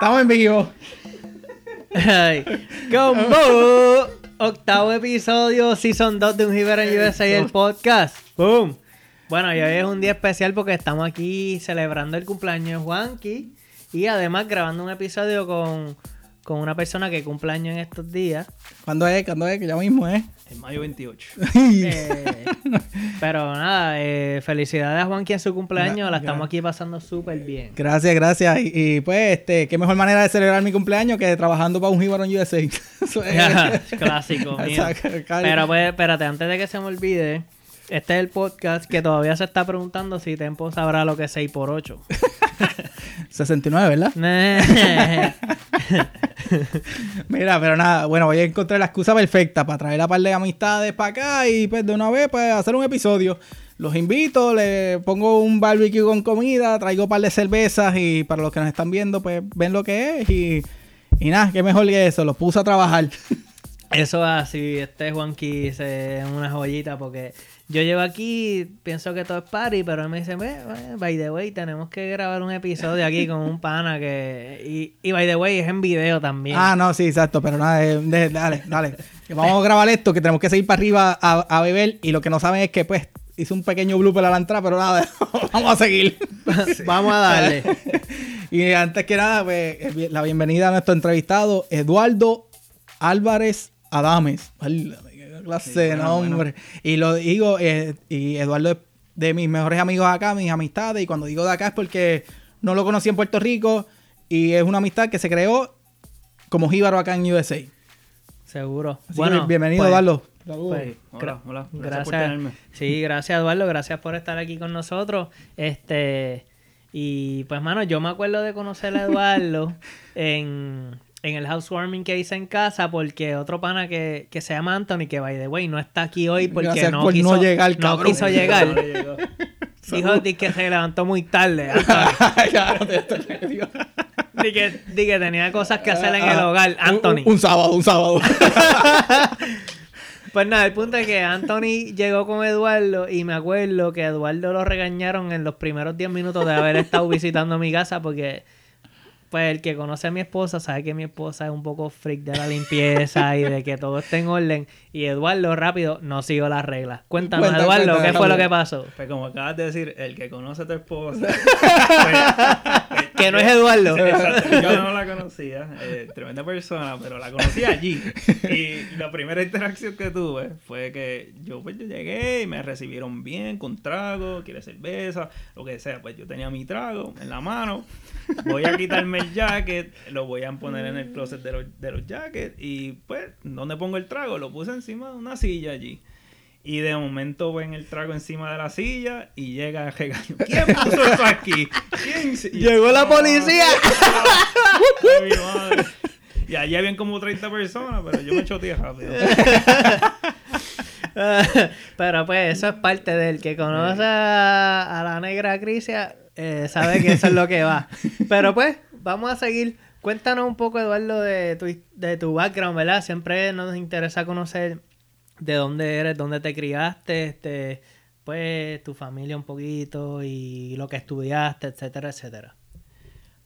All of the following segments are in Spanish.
Estamos en vivo. Ay, Combo. Octavo episodio, Season 2 de Un Giver en USA, el podcast. ¡Boom! Bueno, y hoy es un día especial porque estamos aquí celebrando el cumpleaños de Juanqui y además grabando un episodio con, con una persona que cumpleaños en estos días. ¿Cuándo es? ¿Cuándo es? Que ya mismo es. En mayo 28. Eh, pero nada, eh, felicidades a Juanqui en su cumpleaños, la estamos aquí pasando súper bien. Gracias, gracias. Y, y, pues, este, qué mejor manera de celebrar mi cumpleaños que trabajando para un Jíbaro en USA. Clásico mío. Pero pues, espérate, antes de que se me olvide, este es el podcast que todavía se está preguntando si Tempo sabrá lo que es 6 por 8 69, ¿verdad? Mira, pero nada, bueno, voy a encontrar la excusa perfecta para traer a par de amistades para acá y pues de una vez pues hacer un episodio. Los invito, le pongo un barbecue con comida, traigo un par de cervezas y para los que nos están viendo pues ven lo que es y, y nada, qué mejor que eso, los puse a trabajar. Eso es así, este Juanqui es una joyita porque yo llevo aquí, pienso que todo es party, pero él me dice, "Ve, ve, by the way, tenemos que grabar un episodio aquí con un pana que... Y, y by the way, es en video también. Ah, no, sí, exacto, pero nada, eh, de- dale, dale. Vamos a grabar esto, que tenemos que seguir para arriba a, a beber y lo que no saben es que pues hice un pequeño blooper a la entrada, pero nada, vamos a seguir. Vamos a darle. y antes que nada, pues eh, la bienvenida a nuestro entrevistado, Eduardo Álvarez Adames. Clase Sí, de bueno, nombre. Y lo digo, eh, y Eduardo es de mis mejores amigos acá, mis amistades, y cuando digo de acá es porque no lo conocí en Puerto Rico y es una amistad que se creó como jíbaro acá en USA. Así Seguro. que bienvenido, pues, Eduardo. pues, Hola, hola. Gracias, por tenerme. Sí, gracias Eduardo, gracias por estar aquí con nosotros. Este, y pues mano, yo me acuerdo de conocer a Eduardo en, en el housewarming que hice en casa porque otro pana que, que se llama Anthony, que by the way no está aquí hoy porque Gracias no por quiso, no llegar, no quiso llegar. No llegó. Dijo di que se levantó muy tarde. Di que, di que tenía cosas que hacer en el Ah, hogar. un- Anthony. Un, un sábado, un sábado. Pues nada, el punto es que Anthony llegó con Eduardo y me acuerdo que Eduardo lo regañaron en los primeros 10 minutos de haber estado visitando mi casa porque pues el que conoce a mi esposa sabe que mi esposa es un poco freak de la limpieza y de que todo esté en orden y Eduardo rápido no siguió las reglas. Cuéntanos Cuenta, Eduardo, ¿qué fue lo que pasó? Pues como acabas de decir, el que conoce a tu esposa. pues, Que no es Eduardo. Exacto, Yo no la conocía, eh, tremenda persona, pero la conocí allí. Y la primera interacción que tuve fue que yo pues yo llegué y me recibieron bien con trago, quiere cerveza, lo que sea. Pues yo tenía mi trago en la mano, voy a quitarme el jacket, lo voy a poner en el closet de los, de los jackets y pues, ¿dónde pongo el trago? Lo puse encima de una silla allí. Y de momento ven el trago encima de la silla y llega el regaño. ¿Quién puso esto aquí? ¿Quién? se-?" Y- Llegó la policía. Ay, mi madre. Y allí habían como 30 personas, pero yo me choteé rápido. Pero pues eso es parte del que conoce a, a la negra Crisia, eh, sabe que eso es lo que va. Pero pues, vamos a seguir. Cuéntanos un poco, Eduardo, de tu, de tu background, ¿verdad? Siempre nos interesa conocer de dónde eres, dónde te criaste, este, pues tu familia un poquito y lo que estudiaste, etcétera, etcétera.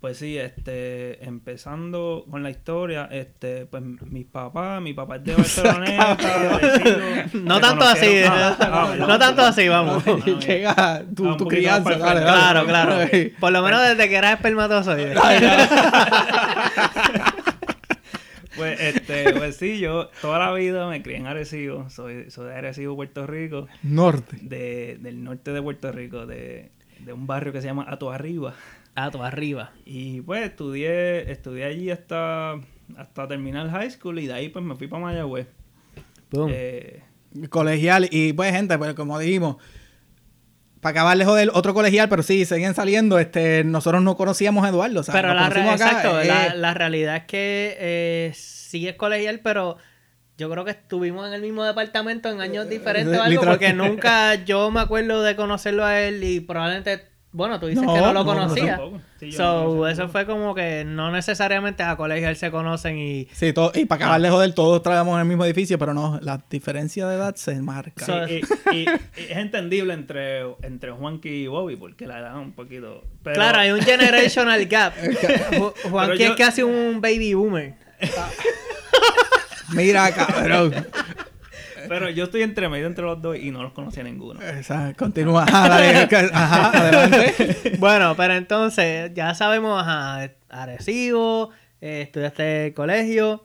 Pues sí, este, empezando con la historia, este, pues mis papás, mi papá es de Barceloneta, vecino, No tanto así, eh, Ah, ah, no tanto así, vamos. Llega tu, crianza, dale. Claro, claro. Por lo menos desde que eras espermatozoide. Pues, este, pues sí, yo toda la vida me crié en Arecibo, soy, soy de Arecibo, Puerto Rico, Norte. de, del norte de Puerto Rico, de, de un barrio que se llama Ato Arriba. Ah, tú arriba. Y pues estudié, estudié allí hasta, hasta terminar high school y de ahí pues me fui para Mayagüez. Boom. Eh, Colegial. Y pues, gente, pues como dijimos, para acabar de joder, otro colegial, pero sí, siguen saliendo. Este, nosotros no conocíamos a Eduardo. O sea, pero la, acá, exacto, eh, la, la realidad es que eh, sí es colegial, pero yo creo que estuvimos en el mismo departamento en años diferentes o algo, porque nunca yo me acuerdo de conocerlo a él y probablemente Bueno, tú dices No, que no lo no. Sí, yo so, no conocía eso tampoco. fue como que no necesariamente a colegios se conocen y... Sí, todo, y para acabar de joder, todos trabajamos en el mismo edificio, pero no, la diferencia de edad se marca. So- Y, y- y es entendible entre, entre Juanqui y Bobby, porque la edad es un poquito. Pero, Claro, hay un generational gap. Ju- Juanqui yo- es casi un baby boomer. Mira, cabrón. Pero yo estoy entre medio entre los dos y no los conocía ninguno. Esa, continúa. Ajá, dale, ajá, adelante. Bueno, pero entonces ya sabemos, ajá, Arecibo, eh, estudiaste el colegio.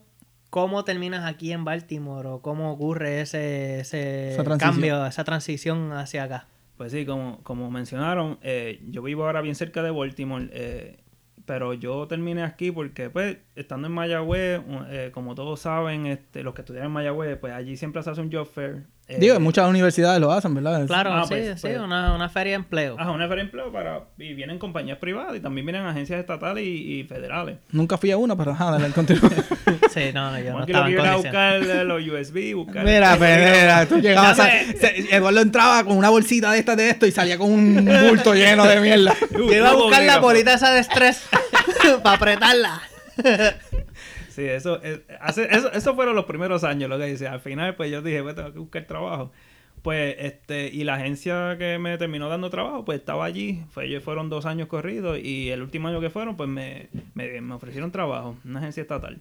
¿Cómo terminas aquí en Baltimore o cómo ocurre ese, ese Esa cambio, esa transición hacia acá? Pues sí, como, como mencionaron, eh, yo vivo ahora bien cerca de Baltimore, eh, pero yo terminé aquí porque, pues, estando en Mayagüez, eh, como todos saben, este, los que estudian en Mayagüez, pues allí siempre se hace un job fair. eh, Digo, en muchas universidades lo hacen, ¿verdad? Claro, Ah, sí, pues, sí, pues. una, una feria de empleo. Ajá, una feria de empleo para... Y vienen compañías privadas y también vienen agencias estatales y, y federales. Nunca fui a una, pero ajá, dale, continúa. Sí, no, no, yo no estaba que en iba a buscar eh, los USB, buscar... Mira, pues, mira, tú llegabas a... Eduardo entraba con una bolsita de esta de esto y salía con un bulto lleno de mierda. Yo iba a buscar la bolita esa de estrés para apretarla. Sí, eso, es- hace, eso, eso fueron los primeros años, lo que dice. Al final, pues yo dije, pues tengo que buscar trabajo. Pues, este, y la agencia que me terminó dando trabajo, pues estaba allí. Fue, ellos fueron dos años corridos y el último año que fueron, pues me, me, me ofrecieron trabajo, una agencia estatal.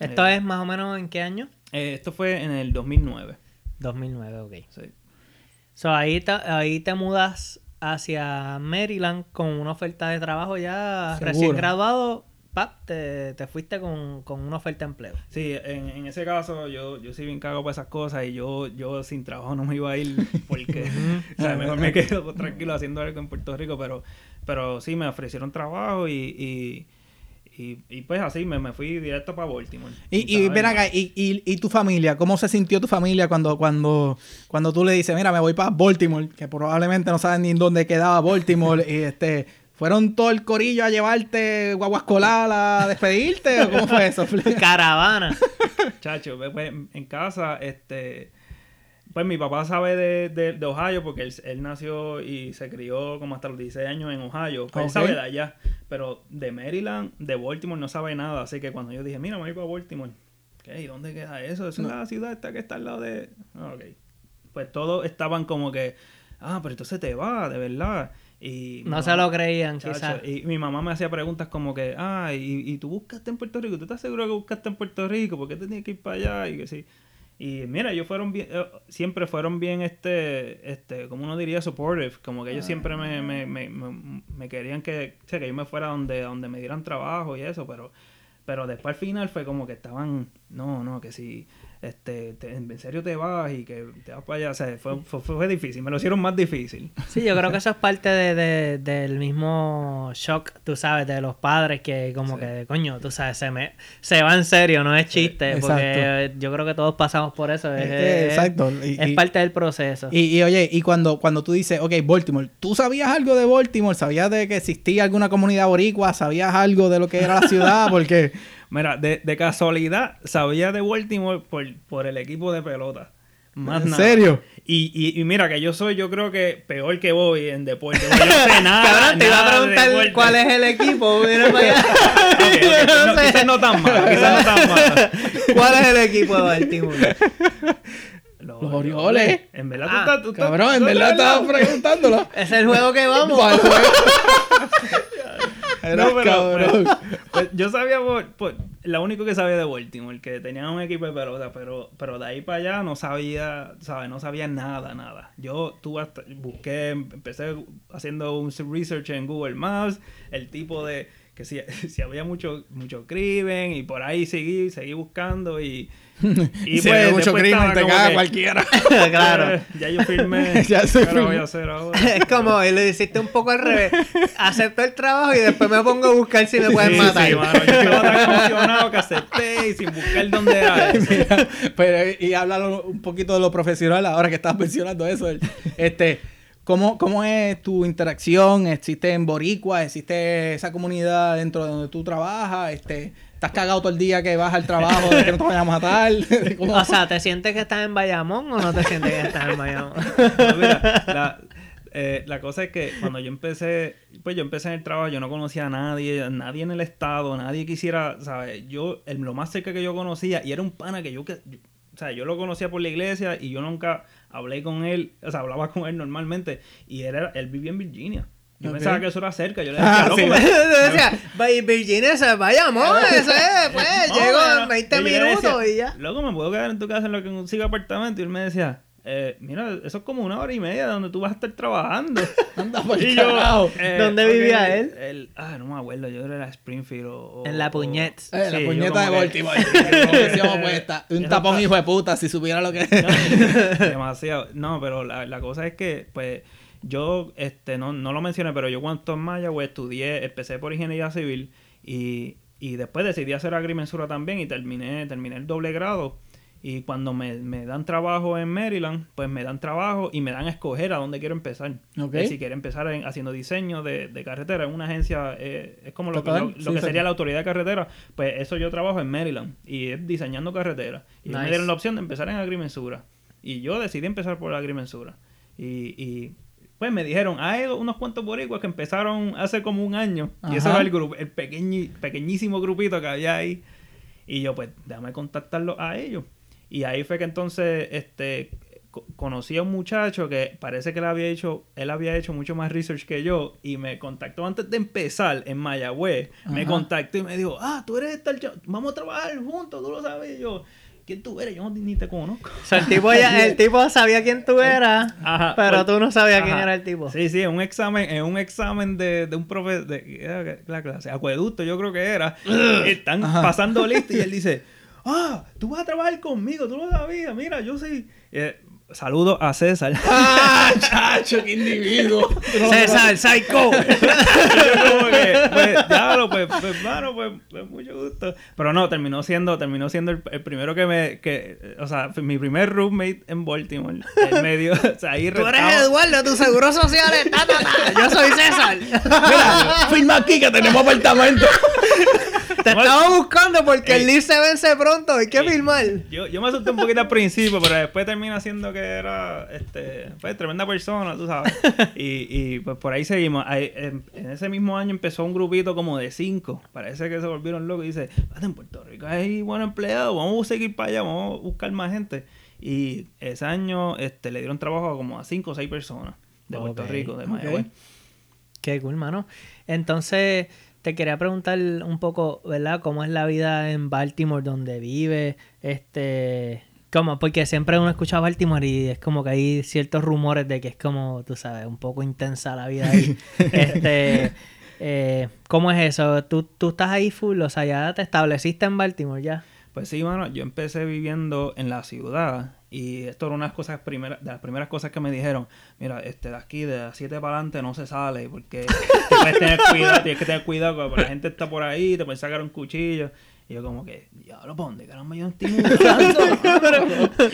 ¿Esto Eh, es más o menos en qué año? eh, esto fue en el 2009. 2009, ok. Sí. So, ahí, te, ahí te mudas hacia Maryland con una oferta de trabajo ya Seguro. recién graduado. Pap, te, te fuiste con, con una oferta de empleo. Sí, en, en ese caso yo, yo sí bien cago por esas cosas y yo, yo sin trabajo no me iba a ir porque o sea, mejor me quedo tranquilo haciendo algo en Puerto Rico, pero, pero sí me ofrecieron trabajo y, y, y, y pues así me, me fui directo para Baltimore. Y, y ven acá, y, y, y tu familia, ¿cómo se sintió tu familia cuando, cuando, cuando tú le dices, mira, me voy para Baltimore, que probablemente no saben ni dónde quedaba Baltimore, y este, ¿fueron todo el corillo a llevarte guaguascolar a despedirte? ¿O cómo fue eso? Caravana. Chacho, en casa, este, pues mi papá sabe de, de, de Ohio porque él, él nació y se crió como hasta los 16 años en Ohio. Pues él sabe de allá, pero de Maryland, de Baltimore no sabe nada. Así que cuando yo dije, mira, me voy para Baltimore, ¿qué? ¿Y dónde queda eso? Eso es la ciudad esta que está al lado de... Ah, ok. Pues todos estaban como que, ah, pero entonces te va, de verdad. Y No se lo creían, quizás. Y mi mamá me hacía preguntas como que, ah, y, y tú buscaste en Puerto Rico, ¿tú estás seguro que buscaste en Puerto Rico? ¿Por qué te tienes que ir para allá? Y que sí. Y mira, ellos fueron bien, eh, siempre fueron bien, este, este, como uno diría, supportive. Como que ellos siempre me, me, me, me, me querían que, o sea, que yo me fuera donde, donde me dieran trabajo y eso, pero, pero después al final fue como que estaban, no, no, que si, este, te- en serio te vas y que te vas para allá, o sea, fue, fue, fue difícil, me lo hicieron más difícil. Sí, yo creo que eso es parte de, de- del mismo shock, tú sabes, de los padres que como Sí. que, coño, tú sabes, se me se va en serio, no es chiste, porque yo creo que todos pasamos por eso. Es, Eh, es- exacto. Y- es y- parte del proceso. Y, y, oye, y cuando, cuando tú dices, ok, Baltimore, ¿tú sabías algo de Baltimore? ¿Sabías de que existía alguna comunidad boricua? ¿Sabías algo de lo que era la ciudad? Porque... Mira, de, de casualidad sabía de Baltimore por, por el equipo de pelota. Más ¿En nada. serio? Y, y, y mira que yo soy, yo creo que peor que Bobby en deporte. Yo no sé nada. Cabrón, te iba a preguntar cuál es el equipo. Mira para allá. Ok, ok, Yo no quizás no tan malo, quizás no tan malo. ¿Cuál es el equipo de Baltimore? Los, Los Orioles. En verdad Ah, tú estás... tú estás- Cabrón, en verdad estás estaba preguntándolo. Es el juego que vamos. Era No, pero, cabrón. pero, pues, yo sabía por, por- lo único que sabía de Baltimore, que tenían un equipo de pelota, pero, pero de ahí para allá no sabía, ¿sabes? No sabía nada, nada. Yo tuve hasta, busqué, empecé haciendo un research en Google Maps, el tipo de que si, si había mucho, mucho crimen y por ahí seguí, seguí buscando y, Y se ve mucho crimen, te caga que, cualquiera. claro. "Eh, Ya yo firmé, Ya se ¿qué lo voy a hacer ahora? Es como, y lo hiciste un poco al revés. Acepto el trabajo y después me pongo a buscar si me pueden Sí, matar. sí, mano, yo estaba tan emocionado que acepté y sin buscar dónde era. Mira, pero y háblalo un poquito de lo profesional ahora que estás mencionando eso. Este, ¿cómo, ¿Cómo es tu interacción? ¿Existe en Boricua? ¿Existe esa comunidad dentro de donde tú trabajas? Este, ¿Estás cagado todo el día que vas al trabajo de que no te vayan a matar? ¿Cómo? O sea, ¿te sientes que estás en Bayamón o no te sientes que estás en Bayamón? No, mira, la- Eh, la cosa es que cuando yo empecé, pues yo empecé en el trabajo, yo no conocía a nadie, nadie en el estado, nadie quisiera, ¿sabes? Yo, el, lo más cerca que yo conocía, y era un pana que yo, que, yo- o sea, yo lo conocía por la iglesia y yo nunca hablé con él, o sea, hablaba con él normalmente, y él, era, él vivía en Virginia. Yo Ok. pensaba que eso era cerca, yo le decía, Ah, loco, sí. me- decía, "Vaya, Virginia se vaya, amor, ese, pues, No, llego en 20 y yo le minutos decía, y ya. Loco, me puedo quedar en tu casa en lo que consigo apartamento. Y él me decía, eh, mira, eso es como una hora y media donde tú vas a estar trabajando. Anda por y yo, carajo. eh, ¿Dónde vivía él? Ah, no me acuerdo, yo era Springfield o... o- En la o- Puñets. Eh, la Sí, yo puñeta de que- Baltimore. Como decíamos, pues, está un tapón hijo de puta, si supiera lo que es. Demasiado. No, pero la, la cosa es que, pues, yo, este, no, no lo mencioné, pero yo cuando en Mayagüez estudié, empecé por ingeniería civil y, y después decidí hacer agrimensura también y terminé, terminé el doble grado. Y cuando me, me dan trabajo en Maryland, pues me dan trabajo y me dan a escoger a dónde quiero empezar. Ok. Eh, si quiero empezar en- haciendo diseño de, de carretera en una agencia, eh, es como lo, que- lo, lo sí, que sí. sería la autoridad de carretera, pues eso yo trabajo en Maryland y es diseñando carretera. Y me dieron la opción de empezar en agrimensura. Y yo decidí empezar por la agrimensura. Y, y pues me dijeron, hay unos cuantos boricuas que empezaron hace como un año. Y ese era el grupo, el pequeñi- pequeñísimo grupito que había ahí. Y yo, pues, déjame contactarlos a ellos. Y ahí fue que entonces, este, co- conocí a un muchacho que parece que él había hecho, él había hecho mucho más research que yo y me contactó antes de empezar en Mayagüez. Me contactó y me dijo, ah, tú eres tal, chavo, vamos a trabajar juntos, tú lo sabes. Y yo, ¿quién tú eres? Yo no- ni te conozco. O sea, el tipo, ya, el tipo sabía quién tú eras, Ajá, pero pues- tú no sabías quién era el tipo. Sí, sí, en un examen, en un examen de, de un profe de ¿qué era la clase, acueducto, yo creo que era. Están pasando lista y él dice, ah, tú vas a trabajar conmigo, tú lo sabías, mira, yo soy. Eh, saludo a César. ¡Ah, chacho, qué individuo! César, psycho. yo como que, pues, diablo, pues, pues, hermano, pues, pues, mucho gusto. Pero no, terminó siendo, terminó siendo el, el primero que me, que, o sea, mi primer roommate en Baltimore. En medio, o sea, ahí Tú eres Eduardo, tu seguro social es ta, ta, ta. Yo soy César. Mira, firma aquí que tenemos apartamento. Te estaba buscando porque el Ey. lease se vence pronto, hay que Ey. firmar. Yo, yo me asusté un poquito al principio, pero después termina siendo que era este, pues, tremenda persona, tú sabes. Y, y pues por ahí seguimos. Ahí, en, en ese mismo año empezó un grupito como de cinco. Parece que se volvieron locos y dice, "Espérate, en Puerto Rico hay buenos empleados, vamos a seguir para allá, vamos a buscar más gente. Y ese año este, le dieron trabajo a como a cinco o seis personas de Puerto Rico, de. Mayagüez. Qué cool, mano. Entonces, te quería preguntar un poco, ¿verdad? ¿Cómo es la vida en Baltimore, donde vive? Este... ¿Cómo? Porque siempre uno escucha Baltimore y es como que hay ciertos rumores de que es como, tú sabes, un poco intensa la vida ahí. este... eh, ¿Cómo es eso? ¿Tú, ¿Tú estás ahí full? O sea, ya te estableciste en Baltimore ya. Pues sí, mano, yo empecé viviendo en la ciudad y esto era una de las cosas primeras, de las primeras cosas que me dijeron, mira, este de aquí de las 7 para adelante no se sale porque tienes que tener cuidado, tienes que tener cuidado porque la gente está por ahí, te pueden sacar un cuchillo. Y yo como que, diablo, ¿para dónde caramba yo estoy mudando?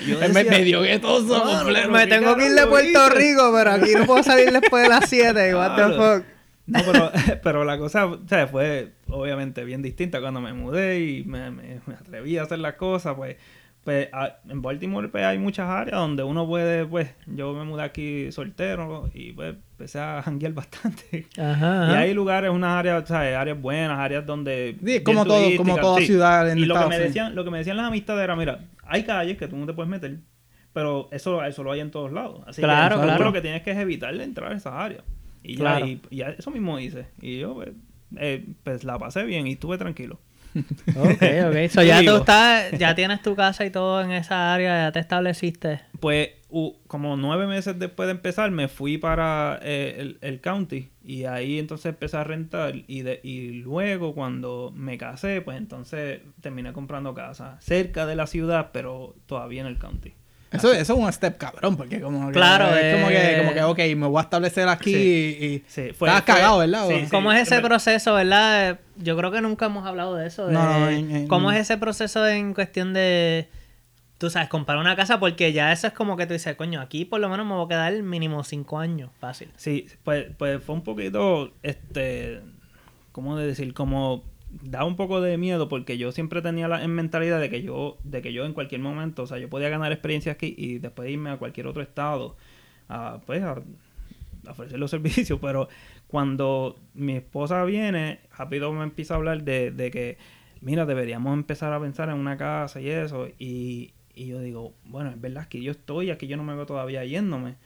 Yo me- decía, medio guetoso. "Mano, completo. pero Me tengo que ir de Puerto hice?" Rico, pero aquí no puedo salir después de las 7. What the fuck. No, pero, pero la cosa o sea, fue obviamente bien distinta cuando me mudé y me, me- me atreví a hacer las cosas. Pues, pues en Baltimore pues, hay muchas áreas donde uno puede, pues yo me mudé aquí soltero y pues empecé a janguear bastante. Ajá. Y hay lugares, unas áreas, o sea, áreas buenas, áreas donde... Sí, como todo- como toda ciudad en Y lo que, me Unidos. decían, lo que me decían las amistades era, mira, hay calles que tú no te puedes meter, pero eso, eso lo hay en todos lados. Así Claro, que claro. lo que tienes que es evitar entrar a esas áreas. Y ya, y, y ya eso mismo hice. Y yo, pues, eh, pues la pasé bien y estuve tranquilo. Ok, ok. So, ya tú estás, ya tienes tu casa y todo en esa área, ya te estableciste. Pues u- como nueve meses después de empezar me fui para eh, el, el county y ahí entonces empecé a rentar y, de, y luego cuando me casé pues entonces terminé comprando casa cerca de la ciudad pero todavía en el county. Eso, eso es un step cabrón, porque como que, Claro, es como que, eh. como que, ok, me voy a establecer aquí Sí. y, y Sí, fue- fue- cagado, ¿verdad? sí. ¿Cómo es ese proceso, verdad? Yo creo que nunca hemos hablado de eso. de- No, no, en- en- ¿Cómo es ese proceso en cuestión de, tú sabes, comprar una casa? Porque ya eso es como que tú dices, coño, aquí por lo menos me voy a quedar mínimo cinco años, fácil. Sí, pues, pues fue un poquito, este, ¿cómo de decir? Como da un poco de miedo porque yo siempre tenía la en mentalidad de que yo, de que yo en cualquier momento, o sea, yo podía ganar experiencia aquí y después irme a cualquier otro estado, a, pues, a ofrecer los servicios, pero cuando mi esposa viene, rápido me empieza a hablar de, de que, mira, deberíamos empezar a pensar en una casa y eso, y, y yo digo, bueno, es verdad que yo estoy aquí, yo no me veo todavía yéndome.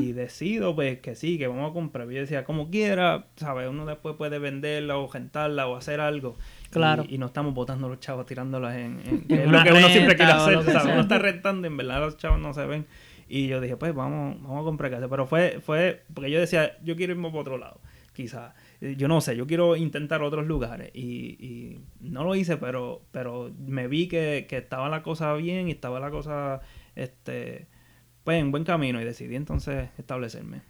Y decido, pues, que sí, que vamos a comprar. Yo decía, como quiera, ¿sabes? Uno después puede venderla o rentarla o hacer algo. Claro. Y, y no estamos botando los chavos tirándolas en... en- que En es lo que uno siempre quiere hacer, ¿sabes? sea. Uno está rentando, en verdad los chavos no se ven. Y yo dije, pues, vamos, vamos a comprar casa. Pero fue, fue... Porque yo decía, yo quiero irme por otro lado, quizás. Eh, Yo no sé, yo quiero intentar otros lugares. Y, y no lo hice, pero, pero me vi que, que estaba la cosa bien y estaba la cosa, este... Pues en buen camino y decidí entonces establecerme.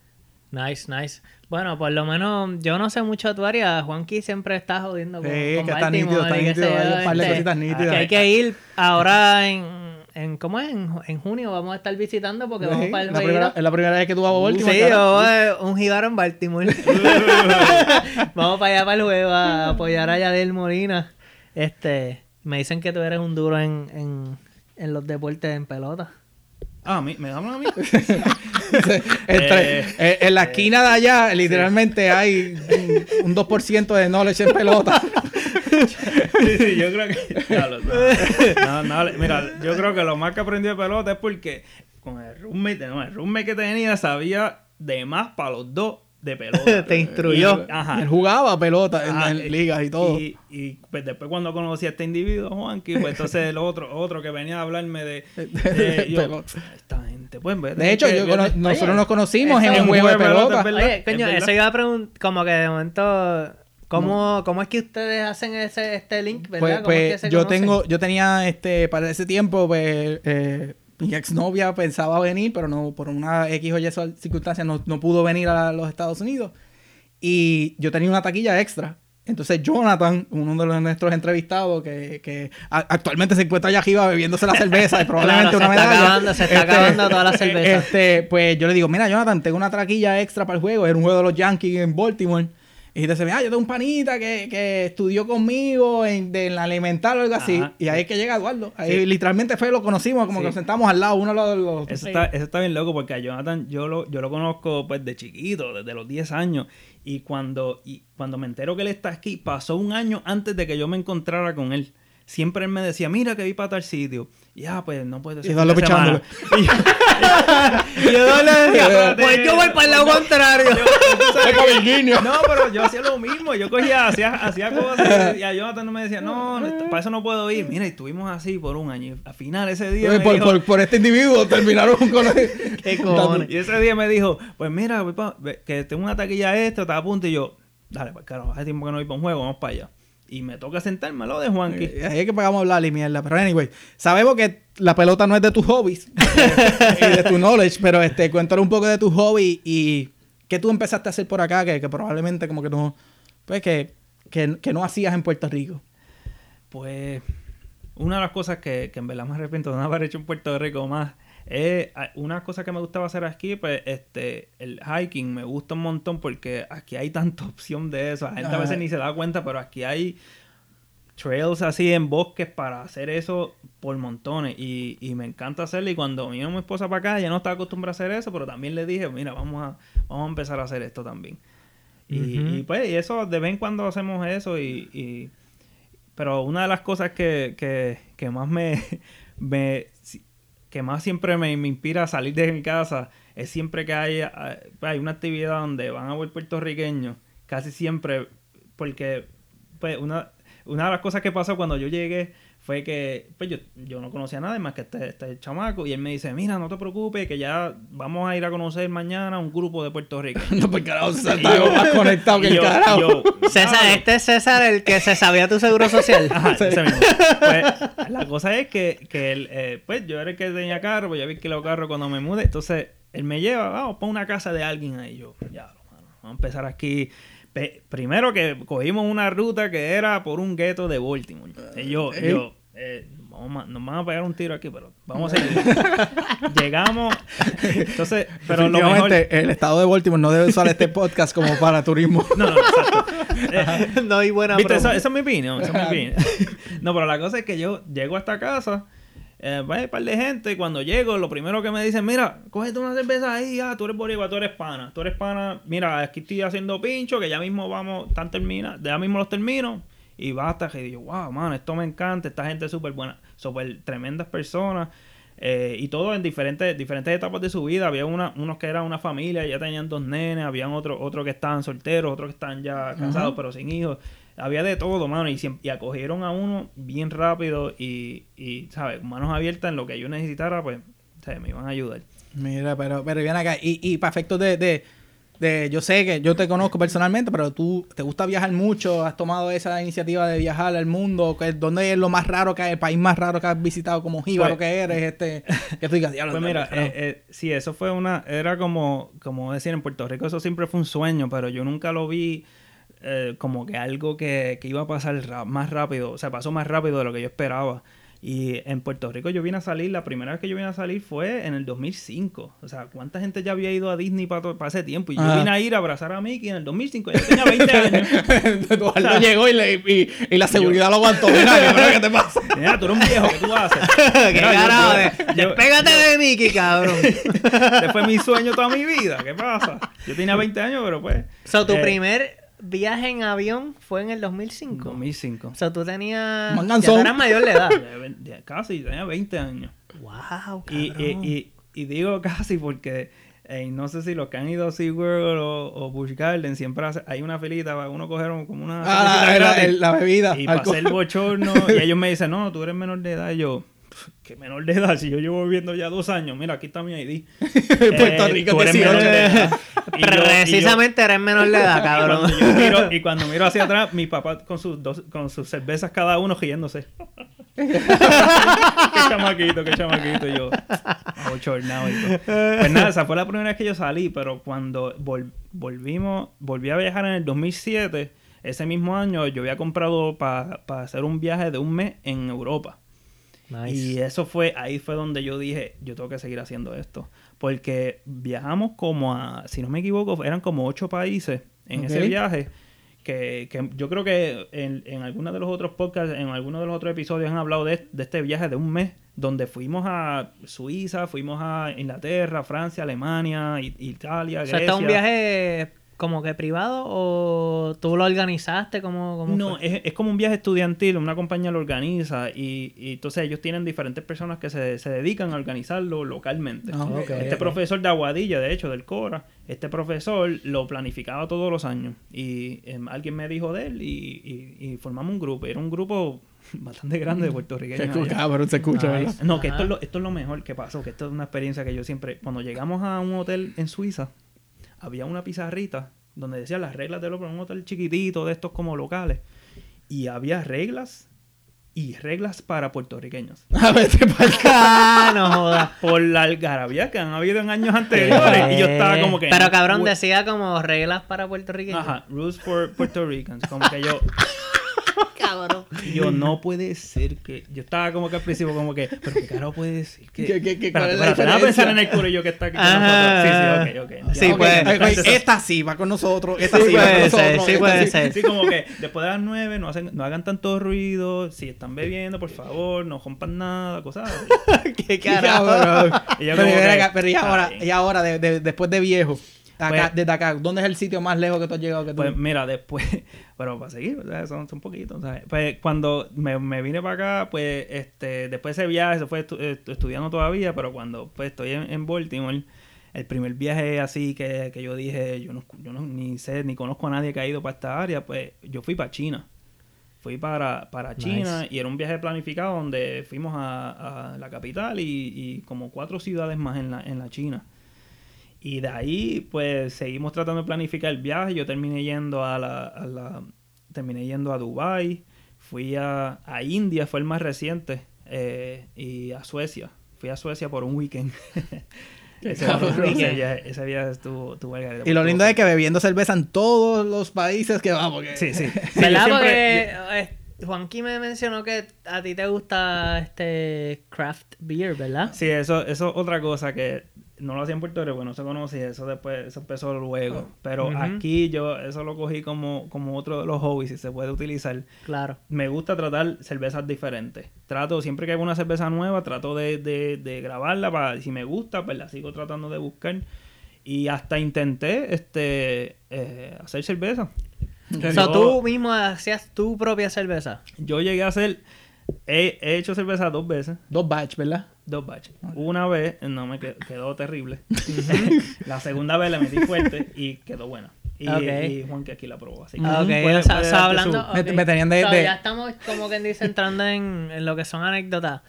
Nice, nice. Bueno, por lo menos yo no sé mucho de tu área. Juanqui siempre está jodiendo con, Sí, con que está Baltimore nítido, está nítido, sé yo, hay un par de este, cositas nítidas. Que hay que ir ahora en, en ¿cómo es? En, en junio vamos a estar visitando porque vamos para el la primera, es la primera vez que tú vas a Baltimore. Sí, yo, eh, un gigaro en Baltimore. vamos para allá para el juego a apoyar a Yadiel Molina. Este, me dicen que tú eres un duro en, en, en los deportes en pelota. Ah, ¿me, ¿me hablan a mí? Entre- Eh, eh, en la esquina de allá, literalmente hay un, un 2% de knowledge en pelota. Sí, yo creo que. Diablo, no, no, no, mira, yo creo que lo más que aprendí de pelota es porque con el roommate, no, el roommate que tenía sabía de más para los dos de pelota. Te instruyó. Y- ajá. Él jugaba pelota en, Ah, en eh, ligas y todo. Y, y, pues después cuando conocí a este individuo, Juanqui, pues entonces el otro, otro que venía a hablarme de, de- yo, Pelota. esta gente, pues de hecho, que- yo oye, nosotros nos conocimos en un juego de pelota, pelota. Oye, coño, eso iba a preguntar, como que de momento, ¿cómo, ¿cómo es que ustedes hacen ese este link, verdad? Pues, ¿Cómo es que pues se yo conocen? tengo, yo tenía este, para ese tiempo, pues, eh, mi exnovia pensaba venir, pero no, por una X o Y circunstancia no, no pudo venir a los Estados Unidos. Y yo tenía una taquilla extra. Entonces Jonathan, uno de los nuestros entrevistados, que, que actualmente se encuentra allá arriba bebiéndose la cerveza y probablemente Claro, una se está medalla. acabando, se está acabando toda la cerveza. Este, pues yo le digo, mira Jonathan, tengo una taquilla extra para el juego. Era un juego de los Yankees en Baltimore. Y dice, ah, yo tengo un panita que, que estudió conmigo en, de, en la elemental o algo así. Ajá. Y ahí es que llega Eduardo. Ahí Sí. literalmente fue, lo conocimos, como Sí. que nos sentamos al lado, uno al lado del otro. Eso está, eso está bien loco porque a Jonathan yo lo, yo lo conozco pues de chiquito, desde los 10 años. Y cuando, y cuando me entero que él está aquí, pasó un año antes de que yo me encontrara con él. Siempre él me decía, mira que vi para tal sitio. Ya, pues no puede ser. Y Eduardo fin de semana". pichándole. Y yo- Espérate. pues yo voy para el lado contrario. No, pero yo hacía lo mismo. Yo cogía, hacía, hacía cosas. Y a Jonathan no me decía, no, para eso no puedo ir. Mira, y estuvimos así por un año. Y al final ese día. por, dijo- por, por este individuo terminaron con Qué cojones. y ese día me dijo, pues mira, que tengo una taquilla extra, está a punto. Y yo, dale, pues carajo, hace tiempo que no voy para un juego, vamos para allá. Y me toca sentarme al lado de Juanqui. Eh, Ahí es que pagamos hablar y mierda. Pero anyway, sabemos que la pelota no es de tus hobbies y de tu knowledge, pero este, cuéntanos un poco de tu hobby y qué tú empezaste a hacer por acá, que, que probablemente como que no, pues que, que, que no hacías en Puerto Rico. Pues una de las cosas que, que en verdad me arrepiento de no haber hecho en Puerto Rico más es ah, una cosa que me gustaba hacer aquí, pues este, el hiking me gusta un montón porque aquí hay tanta opción de eso. La gente a veces ni se da cuenta, pero aquí hay trails así en bosques para hacer eso por montones. Y, y me encanta hacerlo. Y cuando vino mi esposa para acá ya no estaba acostumbrada a hacer eso pero también le dije mira vamos a vamos a empezar a hacer esto también y, y, pues y eso de vez en cuando hacemos eso y, y- pero una de las cosas que, que, que más me, me que más siempre me, me inspira a salir de mi casa es siempre que hay, hay una actividad donde van a ver puertorriqueños casi siempre porque pues una una de las cosas que pasó cuando yo llegué fue que pues yo, yo no conocía a nadie más que este, este chamaco y él me dice, mira, no te preocupes, que ya vamos a ir a conocer mañana un grupo de puertorriqueños. No, pues carajo, César está algo más conectado que el yo- carajo. yo, César, "Diablo". este es César el que se sabía tu seguro social. Ajá, ese mismo. Pues, la cosa es que, que él, eh, pues yo era el que tenía carro, pues yo vi que lo carro cuando me mudé. Entonces, él me lleva, vamos, para una casa de alguien ahí. Yo, ya, mano, vamos a empezar aquí. Pe- primero que cogimos una ruta que era por un gueto de Baltimore. Y yo, ¿Eh? yo, eh, vamos a- nos van a pegar un tiro aquí, pero vamos a seguir. Llegamos, entonces, pero lo mejor... El estado de Baltimore no debe usar este podcast como para turismo. No, no, exacto. Eh, no hay buena ¿Viste? Esa, esa es mi opinión. Esa es mi opinión. no, pero la cosa es que yo llego a esta casa eh, va un par de gente. Cuando llego, lo primero que me dicen, mira, cógete una cerveza ahí, ah, tú eres boricua, tú eres pana. Tú eres pana, mira, aquí estoy haciendo pincho, que ya mismo vamos, están termina, ya mismo los termino. Y basta, que digo, wow, mano, esto me encanta, esta gente es súper buena, súper tremendas personas. Eh, y todo en diferentes, diferentes etapas de su vida. Había una, unos que eran una familia, ya tenían dos nenes, habían otros otro que estaban solteros, otros que estaban ya casados pero sin hijos. Había de todo, mano, y, y acogieron a uno bien rápido y, y, ¿sabes? Manos abiertas en lo que yo necesitara, pues, ¿sabes? Me iban a ayudar. Mira, pero, pero viene acá. Y, y para efectos de, de, de- Yo sé que yo te conozco personalmente, pero tú te gusta viajar mucho. Has tomado esa iniciativa de viajar al mundo. que- ¿Dónde es lo más raro que hay? El país más raro que has visitado como jíbaro Pues- que eres. este Que tú digas, diablo. Pues mira, eh, eh, sí, eso fue una, era como, como decir, en Puerto Rico eso siempre fue un sueño, pero yo nunca lo vi eh, como que algo que, que iba a pasar más rápido, o sea, pasó más rápido de lo que yo esperaba. Y en Puerto Rico yo vine a salir, la primera vez que yo vine a salir fue en el 2005. O sea, ¿cuánta gente ya había ido a Disney para, ese tiempo? Y yo Ajá. vine a ir a abrazar a Mickey en el 2005, yo tenía 20 años. Eduardo llegó y, le, y, y la seguridad lo aguantó. Mira, ¿qué, qué te pasa? Mira, tú eres un viejo, ¿qué tú haces? ¿Qué Mira, yo- carajo? yo- yo- Despégate de Mickey, cabrón. Ese fue mi sueño toda mi vida. ¿Qué pasa? Yo tenía 20 años, pero pues. So, tu eh, primer viaje en avión fue en el 2005. 2005. O sea, tú tenías... Manganzón. Ya eras mayor de edad. Ya ve- ya casi, tenía 20 años. wow, Y, y, y, y digo casi porque eh, no sé si los que han ido a SeaWorld o, o Busch Garden siempre hace- hay una filita para uno coger un- como una. Ah, la, la bebida. Y alcohol. pasé el bochorno y ellos me dicen, no, tú eres menor de edad. Y yo, ¿qué menor de edad? Si yo llevo viviendo ya dos años, mira, aquí está mi ID. Puerto Eh, Rico eres 18. menor de edad. Y yo- y yo- Precisamente eres menor de edad, y cabrón. cuando, yo miro, y cuando miro hacia atrás, mi papá con sus dos, con sus cervezas cada uno riéndose. qué chamaquito, qué chamaquito. Y yo, bochornado y todo. Pues nada, esa fue la primera vez que yo salí, pero cuando vol- volvimos, volví a viajar en el 2007, ese mismo año yo había comprado para hacer un viaje de un mes en Europa. Nice. Y eso fue, ahí fue donde yo dije, yo tengo que seguir haciendo esto. Porque viajamos como a, si no me equivoco, eran como ocho países en ese viaje. Que, que yo creo que en, en algunos de los otros podcasts, en algunos de los otros episodios han hablado de, de este viaje de un mes, donde fuimos a Suiza, fuimos a Inglaterra, Francia, Alemania, Italia, O sea, Grecia. ¿está un viaje como que privado o tú lo organizaste? como cómo No, es, es como un viaje estudiantil, una compañía lo organiza y, y entonces ellos tienen diferentes personas que se, se dedican a organizarlo localmente. Ah. Este profesor de Aguadilla, de hecho, del Cora, este profesor lo planificaba todos los años y em, alguien me dijo de él y, y- y formamos un grupo. Era un grupo bastante grande de Se puertorriqueños. escucha, se escucha, Nice. ¿verdad? No, que esto es, lo, esto es lo mejor que pasó, que esto es una experiencia que yo siempre, cuando llegamos a un hotel en Suiza, había una pizarrita donde decía las reglas del hotel, un hotel chiquitito de estos como locales, y había reglas y reglas para puertorriqueños. A ver. Ah, no jodas. Por la algarabía que han habido en años anteriores, y yo estaba como que... Pero cabrón, decía como reglas para puertorriqueños. Ajá, rules for Puerto Ricans, como que yo... Cabrón. Y yo, no puede ser que. Yo estaba como que al principio, como que, pero qué carajo puede decir que. ¿Qué- qué- qué- la espérate, déjame pensar en el curillo que está aquí nosotros. Sí, sí, ok, ok. Sí, Ya, Ok, ay, ay, Entonces, esta sí va con nosotros. Esta Sí sí, va con nosotros. ser, sí puede sí. ser. Sí, como que después de las nueve no, hacen, no hagan tanto ruido. Si están bebiendo, por favor, no rompan nada, cosas. así. Qué. Y yo Pero, que, pero y ahora, y ahora de- de- después de viejo, Pues- desde acá, ¿dónde es el sitio más lejos que tú has llegado? Que tú? Pues mira, después, pero para seguir, sea, son, son poquitos, ¿sabes? Pues cuando me, me vine para acá, pues este, después de ese viaje, se fue estu- estu- estudiando todavía, pero cuando pues estoy en, en Baltimore, el primer viaje así que, que yo dije, yo no, yo no ni sé, ni conozco a nadie que ha ido para esta área, pues yo fui para China. Fui para, para China Nice. y era un viaje planificado donde fuimos a, a la capital y, y como cuatro ciudades más en la, en la China. Y de ahí, pues, seguimos tratando de planificar el viaje. Yo terminé yendo a la... a la- terminé yendo a Dubai Fui a, a India, fue el más reciente. eh, y a Suecia. Fui a Suecia por un weekend. ese, viaje, ese viaje estuvo... estuvo garete, Y lo lindo es que bebiendo cerveza en todos los países que vamos. Que... Sí, sí. Sí, ¿Verdad? Porque siempre- eh, Juanqui me mencionó que a ti te gusta este craft beer, ¿verdad? Sí, eso, eso es otra cosa que no lo hacía en Puerto Rico, no se conocía, eso después, eso empezó luego. Pero Ujú. aquí yo eso lo cogí como, como otro de los hobbies, si se puede utilizar. Claro. Me gusta tratar cervezas diferentes. Trato, siempre que hay una cerveza nueva, trato de, de, de grabarla para, si me gusta, pues la sigo tratando de buscar. Y hasta intenté este eh, hacer cerveza. O Yo- sea, tú mismo hacías tu propia cerveza. Yo llegué a hacer, he, he hecho cerveza dos veces. Dos batch, ¿verdad? Dos batches. Una vez no me quedó, quedó terrible. la segunda vez le metí fuerte y quedó buena. Y, Juan que aquí la probó. Así que ok, puede- o sea, puede hablando. su- Me- ok. me tenían de- So, de- Ya estamos, como quien dice, entrando en, en lo que son anécdotas.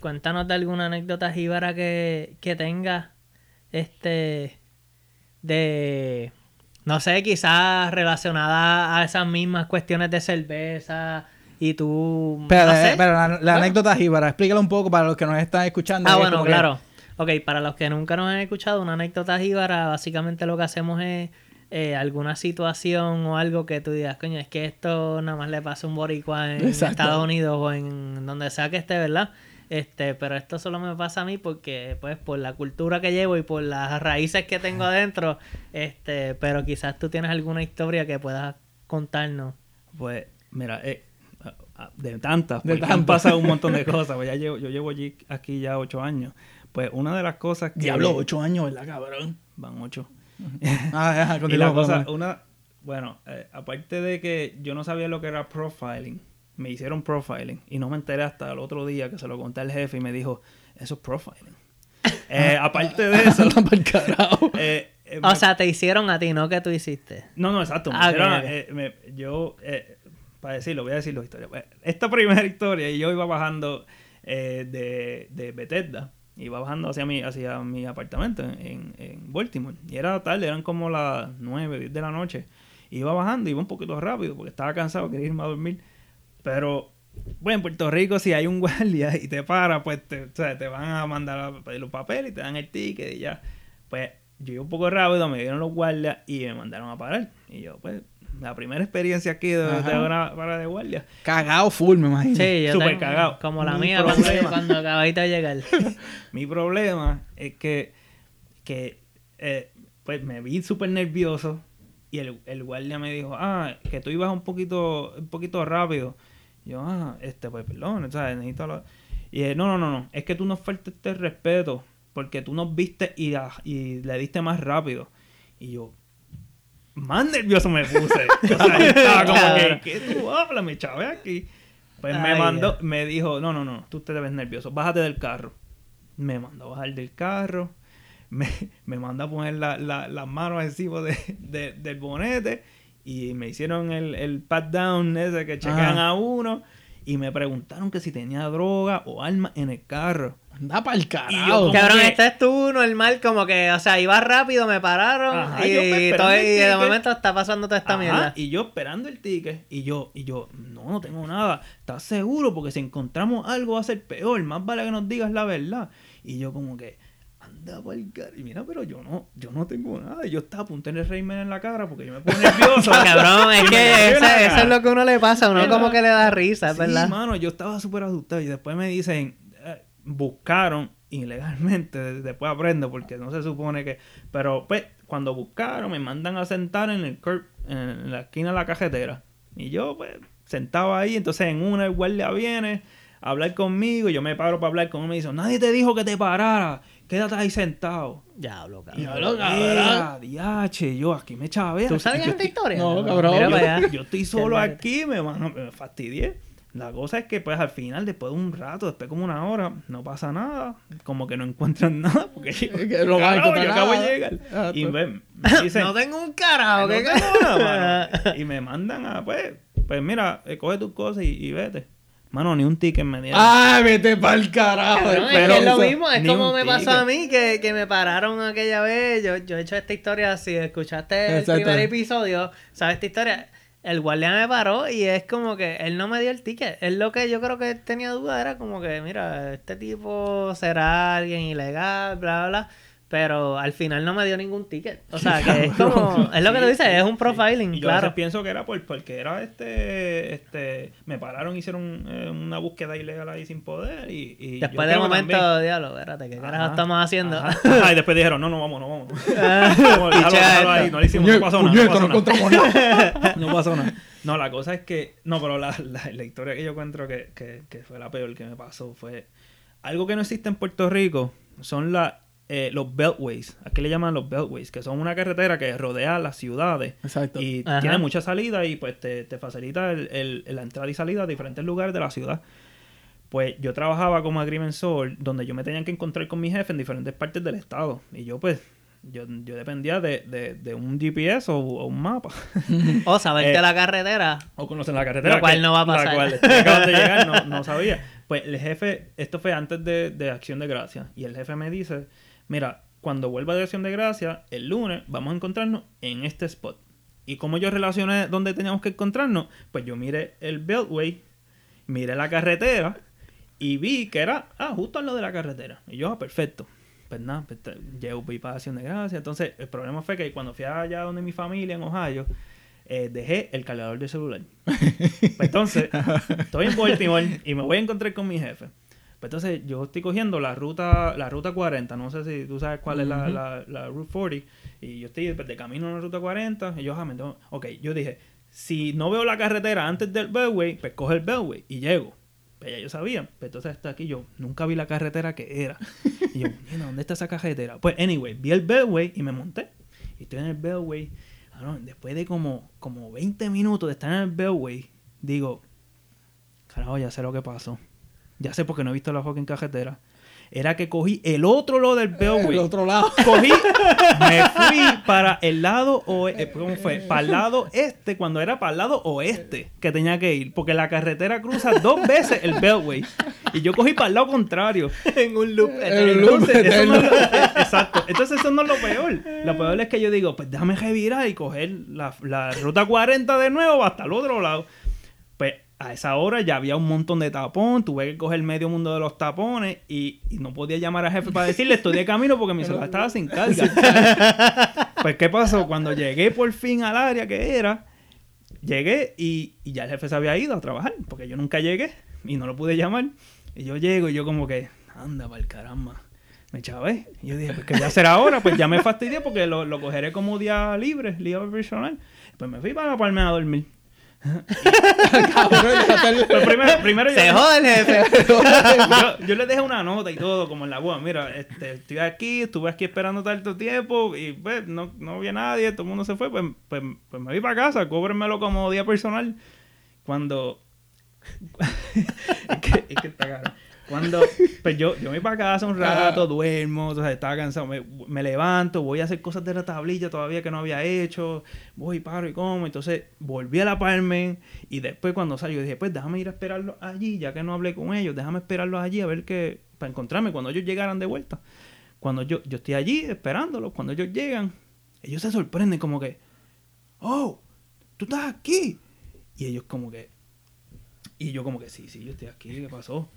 Cuéntanos de alguna anécdota jíbara que, que tengas. Este. De. No sé, quizás relacionada a esas mismas cuestiones de cerveza. Y tú. Pero, pero la, la Bueno. anécdota jíbara, explícalo un poco para los que nos están escuchando. Ah, Es bueno, como que- claro. Ok, para los que nunca nos han escuchado, una anécdota jíbara, básicamente lo que hacemos es eh, alguna situación o algo que tú digas, coño, es que esto nada más le pasa a un boricua en Exacto. Estados Unidos o en donde sea que esté, ¿verdad? Este, pero esto solo me pasa a mí porque, pues, por la cultura que llevo y por las raíces que tengo adentro, este, pero quizás tú tienes alguna historia que puedas contarnos. Pues, mira, eh, de tantas, De porque han pasado un montón de cosas. Pues ya llevo, yo llevo allí, aquí ya ocho años. Pues una de las cosas que... Diablo, ocho años, ¿verdad, cabrón? Van ocho. Ah, ajá, Y continúa, la cosa, una, bueno, eh, aparte de que yo no sabía lo que era profiling, me hicieron profiling y no me enteré hasta el otro día que se lo conté al jefe y me dijo, eso es profiling. Eh, aparte de eso, eh, eh, O me- sea, te hicieron a ti, no que tú hiciste. no, no, exacto. me Ah, hicieron, eh, me- yo, eh, para decirlo, voy a decir la historia. Pues, esta primera historia, yo iba bajando eh, de, de Bethesda, iba bajando hacia mi, hacia mi apartamento en, en Baltimore. Y era tarde, eran como las 9, 10 de la noche. Iba bajando, iba un poquito rápido porque estaba cansado, quería irme a dormir. Pero, bueno, en Puerto Rico, si hay un guardia y te para, pues te, o sea, te van a mandar a pedir los papeles y te dan el ticket y ya. Pues yo iba un poco rápido, me dieron los guardias y me mandaron a parar. Y yo, pues, la primera experiencia aquí de, una parada de guardia. Cagado full, me imagino. Sí, yo Súper tengo- cagado. Como la Mi mía cuando, problema. cuando acabáis de llegar. Mi problema es que, que eh, pues me vi súper nervioso y el, el guardia me dijo, ah, que tú ibas un poquito, un poquito rápido. Yo, ah, este, pues perdón, ¿sabes? Necesito lo-". Y él, no, no, no, no, es que tú nos faltaste el respeto porque tú nos viste y, ah, y le diste más rápido. Y yo, más nervioso me puse. O sea, yo estaba como que. ¿qué tú hablas, mi chave aquí? Pues me Ay, mandó, me dijo, no, no, no, tú te ves nervioso, bájate del carro. Me mandó a bajar del carro, me, me mandó a poner la- la- las manos encima de, de- del bonete y me hicieron el, el pat down ese que chequean Ajá. a uno y me preguntaron que si tenía droga o arma en el carro. Anda pa'l carajo. Y yo como- Cabrón, que- este es tú normal, como que, o sea, iba rápido, me pararon Ajá, y, yo me esperando todo- el y de ticket. momento está pasando toda esta Ajá, mierda. Y yo esperando el ticket. Y yo, y yo, no, no tengo nada. ¿Estás seguro? Porque si encontramos algo va a ser peor. Más vale que nos digas la verdad. Y yo como que, anda pa'l car... Y mira, pero yo no, yo no tengo nada. Y yo estaba a punto de reírme en la cara porque yo me pongo nervioso. Cabrón, es que eso cara. es lo que a uno le pasa, a uno Era- como que le da risa, Sí, ¿verdad? mano, yo estaba súper asustado. Y después me dicen, buscaron ilegalmente. Después aprendo porque no se supone que... Pero pues, cuando buscaron, me mandan a sentar en el curb, en la esquina de la cajetera. Y yo, pues, sentado ahí. Entonces, en una, el guardia viene a hablar conmigo. Y yo me paro para hablar con él. Me dice, nadie te dijo que te parara. Quédate ahí sentado. Diablo, cabrón. Diablo, cabrón. Ea, diache, yo aquí me chavé. ¿Tú sabías Yo esta historia? No, cabrón. Mira yo, estoy solo aquí, me, mano, me fastidié. La cosa es que, pues, al final, después de un rato, después como una hora, no pasa nada. Como que no encuentran nada. Porque yo, no a carajo, yo acabo de llegar. Ah, Y pues. me, dicen, no tengo un carajo, no ¿qué tengo nada, mano. Y me mandan a, pues, pues mira, eh, coge tus cosas y, y vete. Mano, ni un ticket me dieron. Ah, vete pa'l carajo. Pero que es lo mismo, es como me pasó ticket. a mí, que, que me pararon aquella vez. Yo, yo he hecho esta historia, si escuchaste el Exacto. primer episodio, ¿sabes esta historia? El guardia me paró y es como que él no me dio el ticket. Es lo que yo creo que tenía duda, era como que, mira, este tipo será alguien ilegal, bla, bla, bla. Pero al final no me dio ningún ticket. O sea, que es como, es lo que tú dices, es un profiling, Y yo claro. pienso que era por, porque era este, este, me pararon, hicieron eh, una búsqueda ilegal ahí sin poder y, y Después de que momento, también- diablo, espérate, ¿qué carajo estamos haciendo? ajá. Ajá, y después dijeron, no, no, vamos, no, vamos. Vamos, déjalo, déjalo ahí, no le hicimos, no pasó nada. No no pasó nada. No pasó nada. No, la cosa es que. No, pero la, la, la historia que yo encuentro que, que, que fue la peor que me pasó fue. Algo que no existe en Puerto Rico son la, eh, los beltways. ¿A qué le llaman los beltways? Que son una carretera que rodea las ciudades. Exacto. Y Ajá. tiene mucha salida y pues te, te facilita el, el- la entrada y salida a diferentes lugares de la ciudad. Pues yo trabajaba como agrimensor donde yo me tenía que encontrar con mi jefe en diferentes partes del estado. Y yo pues, yo, yo dependía de, de- de un GPS o, o un mapa. O saberte Eh, la carretera. O conocen la carretera. Lo cual que- no va a pasar. La cual acabando de llegar, no, no sabía. Pues el jefe, esto fue antes de, de Acción de Gracia. Y el jefe me dice, mira, cuando vuelva de Acción de Gracia, el lunes vamos a encontrarnos en este spot. Y como yo relacioné dónde teníamos que encontrarnos, pues yo miré el Beltway, miré la carretera y vi que era, ah, justo al lado de la carretera. Y yo, ah, perfecto. Pues nada, pues, llego voy para Acción de Gracia. Entonces, el problema fue que cuando fui allá donde mi familia en Ohio, eh, dejé el cargador del celular. Pues entonces, estoy en Baltimore y me voy a encontrar con mi jefe. Pues entonces, yo estoy cogiendo la ruta la ruta 40. No sé si tú sabes cuál es la, la, la Route 40. Y yo estoy pues, de camino en la ruta 40. Y yo, ah, me tengo- Ok, yo dije, si no veo la carretera antes del Beltway, pues coge el Beltway y llego. Pues ya yo sabía. Pues entonces hasta aquí yo nunca vi la carretera que era. Y yo, "Mira, ¿dónde está esa carretera? Pues anyway, vi el Beltway y me monté. Y estoy en el Beltway. Cabrón, después de como, como 20 minutos de estar en el Beltway, digo, carajo, ya sé lo que pasó. Ya sé por qué no he visto la fucking carretera. Era que cogí el otro lado del Beltway. El otro lado. Cogí, me fui para el lado oeste, ¿cómo fue? Para el lado este, cuando era para el lado oeste que tenía que ir, porque la carretera cruza dos veces el Beltway. Y yo cogí para el lado contrario. en un loop. El loop Entonces, no lo- eh, exacto. Entonces eso no es lo peor. Lo peor es que yo digo, pues déjame revirar y coger la, la ruta 40 de nuevo hasta el otro lado. A esa hora ya había un montón de tapón, tuve que coger medio mundo de los tapones y, y no podía llamar al jefe para decirle estoy de camino porque mi celular estaba sin carga. pues ¿qué pasó? Cuando llegué por fin al área que era, llegué y, y ya el jefe se había ido a trabajar porque yo nunca llegué y no lo pude llamar. Y yo llego y yo como que, anda para el caramba. Me chavé. Y yo dije, pues que ya será ahora, pues ya me fastidié porque lo, lo cogeré como día libre, día provisional. Pues me fui para la palma a dormir. Pero primero, primero yo, Se jode yo, yo le dejé una nota y todo, como en la web. Mira, este, estoy aquí, estuve aquí esperando tanto tiempo y pues no, no había nadie, todo el mundo se fue. Pues, pues, pues me fui para casa, cóbrenmelo como día personal. Cuando. es, que, es que está caro. Cuando, pues yo, yo me voy para casa un rato, duermo, o sea, estaba cansado, me, me levanto, voy a hacer cosas de la tablilla todavía que no había hecho, voy, paro y como, entonces volví a la Palmen y después cuando salgo dije, pues déjame ir a esperarlos allí, ya que no hablé con ellos, déjame esperarlos allí a ver qué, para encontrarme cuando ellos llegaran de vuelta. Cuando yo, yo estoy allí esperándolos, cuando ellos llegan, ellos se sorprenden como que, oh, tú estás aquí. Y ellos como que, y yo como que, sí, sí, yo estoy aquí, ¿qué pasó?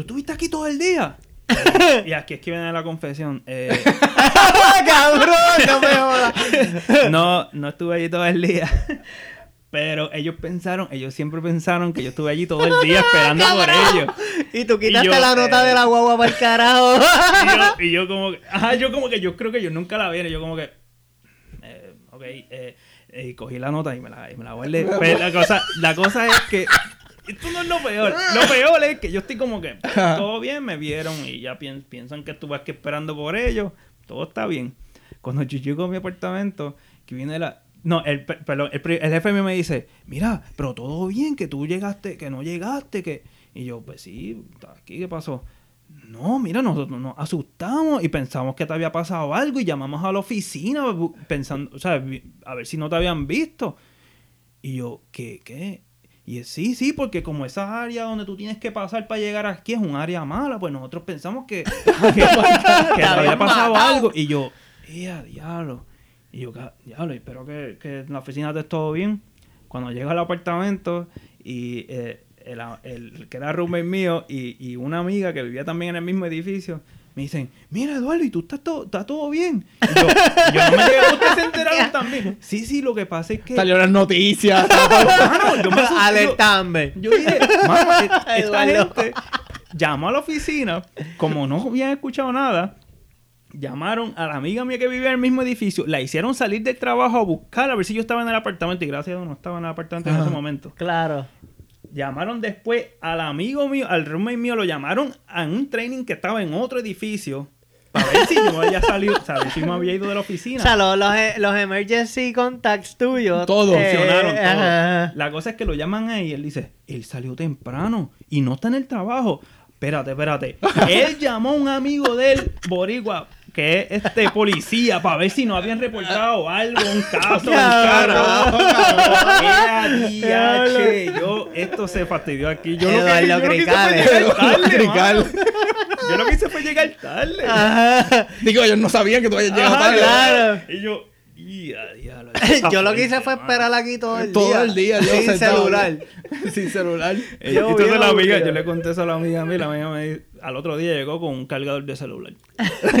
¿Tú estuviste aquí todo el día? y aquí es que viene la confesión. Eh, ¡Cabrón! No me jodas. no, no estuve allí todo el día. Pero ellos pensaron, ellos siempre pensaron que yo estuve allí todo el día esperando por ellos. Y tú quitaste Y yo, la nota eh, de la guagua para el carajo. Y yo, y yo como que, ajá, yo como que, yo creo que yo nunca la vi, y yo como que, eh, ok, eh, y cogí la nota y me la, y me la guardé. Pero la cosa, la cosa es que, esto no es lo peor, lo peor es que yo estoy como que, todo bien, me vieron y ya pien- piensan que estuve aquí esperando por ellos, todo está bien. Cuando yo llego a mi apartamento, que viene la... No, el, pe- perdón, el, el jefe mío me dice, mira, pero todo bien, que tú llegaste, que no llegaste, que... Y yo, pues sí, aquí, ¿qué pasó? No, mira, nosotros nos asustamos y pensamos que te había pasado algo y llamamos a la oficina pensando, o sea, a ver si no te habían visto. Y yo, ¿qué? ¿Qué? Y sí, sí, porque como esa área donde tú tienes que pasar para llegar aquí es un área mala, pues nosotros pensamos que, que, que te había pasado algo. Y yo, ¡eh, diablo! Y yo, "Ca- diablo, espero que, que en la oficina esté todo bien. Cuando llego al apartamento y eh, el, el que era roommate mío y, y una amiga que vivía también en el mismo edificio, me dicen, mira Eduardo, ¿y tú estás todo, está todo bien? Y yo, yo no me llegué, ustedes se enteraron también. Sí, sí, lo que pasa es que... Salió las noticias. Mano, yo me yo- Alertame. yo dije, mano, e- esta Eduardo. gente llamó a la oficina, como no habían escuchado nada, llamaron a la amiga mía que vivía en el mismo edificio, la hicieron salir del trabajo a buscar a ver si yo estaba en el apartamento y gracias a Dios no estaba en el apartamento en ese momento. Claro. Llamaron después al amigo mío, al roommate mío, lo llamaron a un training que estaba en otro edificio para ver si yo había salido, o sea, si me había ido de la O oficina. sea, los, los, los emergency contacts tuyos. Todo. Funcionaron todo. ajá. La cosa es que lo llaman ahí y él dice, él salió temprano y no está en el trabajo. Espérate, espérate. él llamó a un amigo del Boricua, que es este policía, para ver si no habían reportado algo, un caso, un carro. Yo, esto se fastidió aquí. Yo lo que, Eduardo yo lo que hice fue llegar tarde. Yo lo que hice fue llegar tarde. Ajá. Digo, ellos no sabían que tú habías llegado Ajá, tarde. claro. Y yo, Yo lo que hice fue esperar aquí todo el Todo día. el día, yo Sin celular. Sin celular. Eh, Yo entonces la amiga, yo le conté eso a la amiga mía, la amiga me dice- al otro día llegó con un cargador de celular.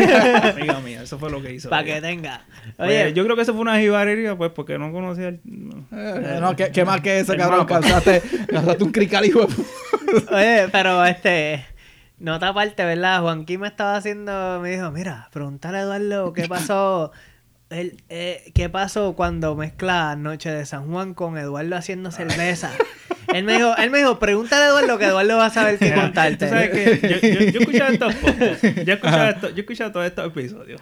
amiga mía, eso fue lo que hizo. Para que tenga. Pues, Oye, yo creo que eso fue una jibarería, pues, porque no conocía el... no. Eh, no, ¿qué, qué más que eso, cabrón? mapa. Causaste, causaste un crical, hijo oye, pero este. Nota aparte, ¿verdad? Juanquín me estaba haciendo. Me dijo, mira, preguntarle a Eduardo qué pasó. El, eh, ¿Qué pasó cuando mezcla Noche de San Juan con Eduardo haciendo cerveza? él me dijo, él me dijo, pregúntale a Eduardo que Eduardo va a saber qué contarte. Tú sabes que yo, yo, yo escuchaba estos podcasts, yo escuchaba, esto- yo escuchaba todos estos episodios.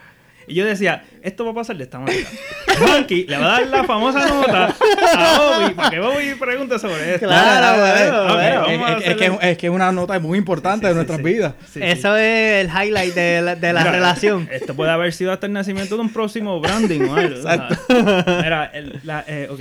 Y yo decía, esto va a pasar de esta manera. Monkey le va a dar la famosa nota a Bobby para que Bobby pregunte sobre esto. Claro, bueno, Ok, bueno. vamos a Es, que, es- que es una nota muy importante de nuestras sí. vidas. Sí. Eso es el highlight de la, de la Mira, relación. Esto puede haber sido hasta el nacimiento de un próximo branding o algo. o sea. Mira, el- la, eh, ok.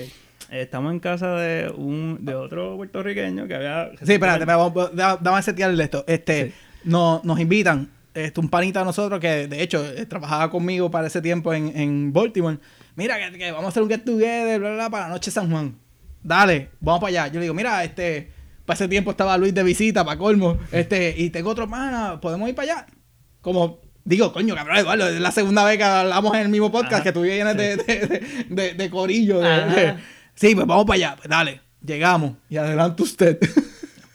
Estamos en casa de un de otro puertorriqueño que había. Sí, espérate, dame a setearle esto. Este, Sí. no- nos invitan, este, un panita de nosotros que de hecho eh, trabajaba conmigo para ese tiempo en, en Baltimore. Mira, que, que vamos a hacer un get together, bla, bla, bla, para la noche de San Juan. Dale, vamos para allá. Yo le digo, mira, este, para ese tiempo estaba Luis de visita, para colmo. Este, y tengo otro pana, ¿podemos ir para allá? Como, digo, coño, cabrón, Eduardo, es la segunda vez que hablamos en el mismo podcast Ajá, que tú vienes de, de, de, de- de corillo. sí, pues vamos para allá. Pues dale, llegamos. Y adelante usted.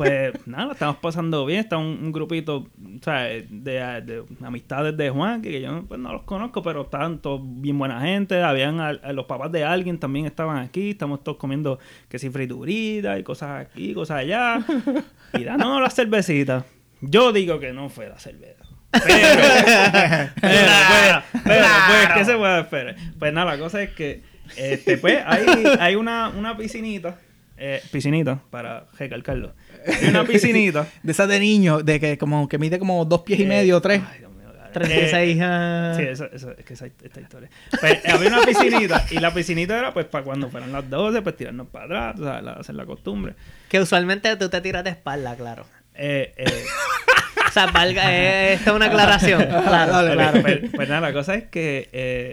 Pues nada, estamos pasando bien. Está un, un grupito, o sea, de, de amistades de Juan, que yo pues, no los conozco, pero estaban todos bien buena gente. Habían a los papás de alguien también estaban aquí. Estamos todos comiendo que si friturita y cosas aquí, cosas allá. Y dándonos la cervecita. Yo digo que no fue la cerveza. Pero, pero, pues, pero, pues. ¿qué se puede esperar? Pues nada, la cosa es que, este, pues, hay, hay una, una piscinita, eh, piscinita, para recalcarlo. Hay una piscinita. De esas de niño, de que como que mide como dos pies y eh, medio, tres. ay, Dios mío, cara. 36 Eh, ah. Sí, eso, eso, es que esa, esta historia. Pues, había una piscinita y la piscinita era pues para cuando fueran las 12, pues tirarnos para atrás, o sea, la- hacer la costumbre. Que usualmente tú te tiras de espalda, claro. Eh, eh, O sea, valga, eh, esta es una aclaración. Claro, claro. Pues, pues nada, la cosa es que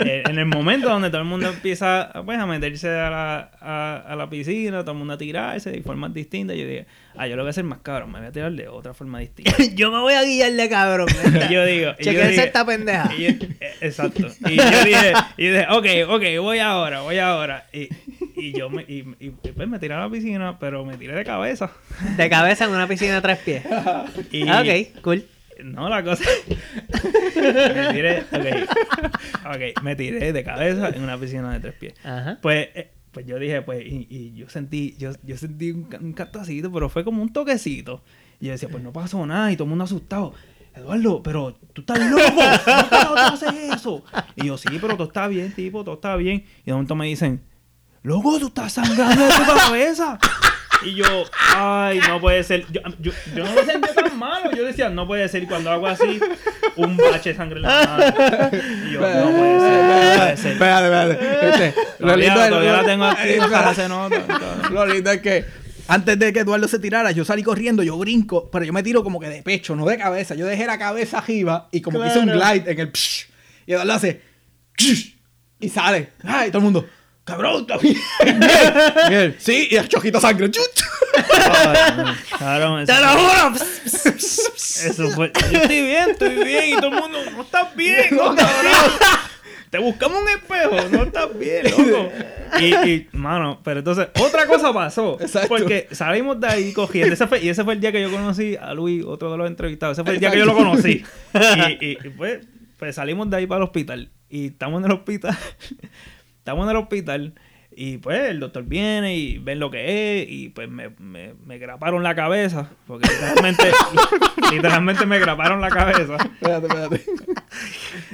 eh, en el momento donde todo el mundo empieza pues, a meterse a la, a, a la piscina, todo el mundo a tirarse de formas distintas, yo dije, ah, yo lo voy a hacer más cabrón, me voy a tirar de otra forma distinta. Yo me voy a guiar de cabrón. Yo digo, Chequense esta pendeja. y yo- eh, exacto. Y yo dije, y dije, ok, ok, voy ahora, voy ahora. Y, y yo me, y, y, pues me tiré a la piscina, pero me tiré de cabeza. De cabeza en una piscina de tres pies. Y, Ah, ok, cool. No, la cosa. me tiré. Ok. Ok, me tiré de cabeza en una piscina de tres pies. Ajá. Pues, eh, pues yo dije, pues, y, y yo sentí, yo, yo sentí un, un cantacito, pero fue como un toquecito. Y yo decía, pues no pasó nada, y todo el mundo asustado. Eduardo, pero tú estás loco, ¿cómo tú haces eso? Y yo, sí, pero todo está bien, tipo, todo está bien. Y de momento me dicen, loco, tú estás sangrando de tu cabeza. Y yo, ay, no puede ser. Yo, yo, yo no lo sentía tan malo. Yo decía, no puede ser. Y cuando hago así, un bache de sangre en la mano. Y yo, no puede ser, no puede ser. Espérate, espérate. Este, lo Todavía, lindo es- la tengo aquí, espérate. se nota. Lo lindo es que antes de que Eduardo se tirara, yo salí corriendo, yo brinco, pero yo me tiro como que de pecho, no de cabeza. Yo dejé la cabeza arriba y como que hice un Claro. glide en el psh, y Eduardo hace psh, y sale. Ay, todo el mundo, cabrón, está bien. Sí, y el chojito sangre. chut. Cabrón, ¡Te eso, lo juro! eso fue. Yo estoy bien, estoy bien. Y todo el mundo, no estás bien, no bien. Te buscamos un espejo, no estás bien, loco. Y, y, mano, pero entonces, otra cosa pasó. Exacto. Porque salimos de ahí cogiendo. Ese fue, y ese fue el día que yo conocí a Luis, otro de los entrevistados. Ese fue el día que yo lo conocí. Y, y, y, pues, pues salimos de ahí para el hospital. Y estamos en el hospital. Estamos en el hospital. Y pues el doctor viene y ven lo que es. Y pues me, me, me graparon la cabeza. Porque literalmente, literalmente me graparon la cabeza. Espérate, espérate.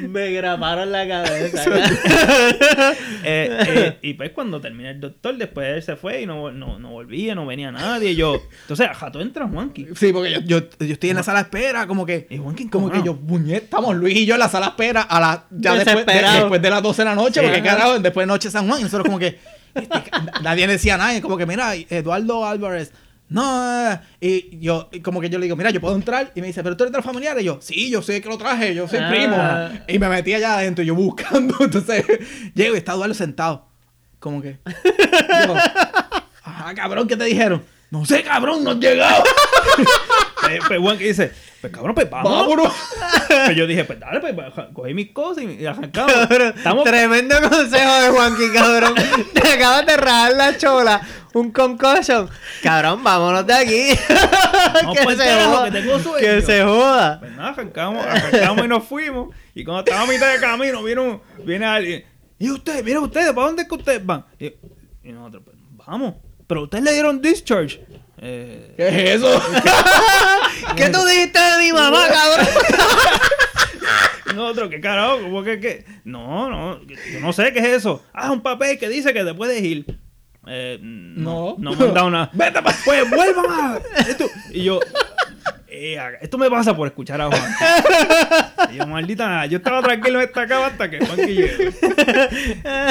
Me graparon la cabeza. Eh, eh, y pues cuando termina el doctor, después él se fue y no, no, no volvía, no venía nadie. Y yo, entonces, jato entra Juanqui. Sí, porque yo, yo, yo estoy en la sala de espera, como que. Y Juanqui Como que yo, puñet, estamos Luis y yo en la sala de espera a la, ya después de, después de las 12 de la noche, Sí. porque Ajá. carajo, después de noche San Juan, y nosotros como que este, nadie decía nada, y como que mira, Eduardo Álvarez, no, y yo, y como que yo le digo, mira, yo puedo entrar, y me dice, pero tú eres de los familiares, y yo, sí, yo sé que lo traje, yo soy Ah. primo, y me metí allá adentro, yo buscando, entonces llego y está Eduardo sentado, como que, yo, ajá, cabrón, ¿qué te dijeron? No sé, cabrón, no has llegado. Pues Juanqui dice, pues cabrón, pues vamos. Vámonos. Pues yo dije, pues dale, pues cogí mis cosas y arrancamos. Estamos Tremendo consejo de Juanqui, cabrón. Te acabas de rajar la chola. Un concussion. Cabrón, vámonos de aquí. Carajo, que tengo sueño. Que se joda. Pues nada, arrancamos, arrancamos y nos fuimos. Y cuando estaba a mitad de camino, viene, un- viene alguien. Y ustedes, miren ustedes, ¿para dónde es que ustedes van? Y, y nosotros, pues, vamos. Pero ustedes le dieron discharge. Eh, ¿Qué es eso? ¿Qué tú dijiste de mi mamá, cabrón? nosotros, ¿qué carajo? ¿Cómo que qué? No, no, yo no sé qué es eso. Ah, un papel que dice que te puedes ir. Eh, no, No. no me han dado nada. Vete pa- Pues vuelvan a. Y yo. Eh, esto me pasa por escuchar a Juan. Y yo, maldita, yo estaba tranquilo en esta cama hasta que Juanqui llegó.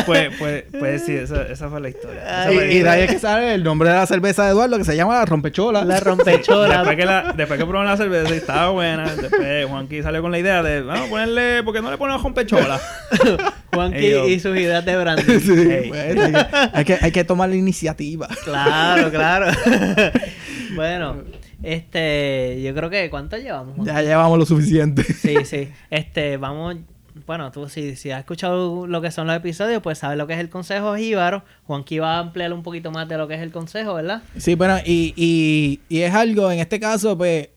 Pues, pues, pues sí, esa, esa fue la historia. Ay, fue la Y, de ahí es que sale el nombre de la cerveza de Eduardo, que se llama la rompechola. La rompechola. Después que, la, después que probaron la cerveza y estaba buena, después Juanqui salió con la idea de, vamos a ponerle, ¿por qué no le ponemos rompechola? Juanqui y sus ideas de branding. Sí, Ey. bueno, hay, que, hay, que, hay que tomar la iniciativa. Claro, claro. bueno, este, yo creo que ¿cuánto llevamos? Ya llevamos lo suficiente. Sí, sí. Este, vamos, bueno, tú si, si has escuchado lo que son los episodios, pues sabes lo que es el consejo jíbaro. Juanqui va a ampliar un poquito más de lo que es el consejo, ¿verdad? Sí, bueno, y, y, y es algo, en este caso, pues,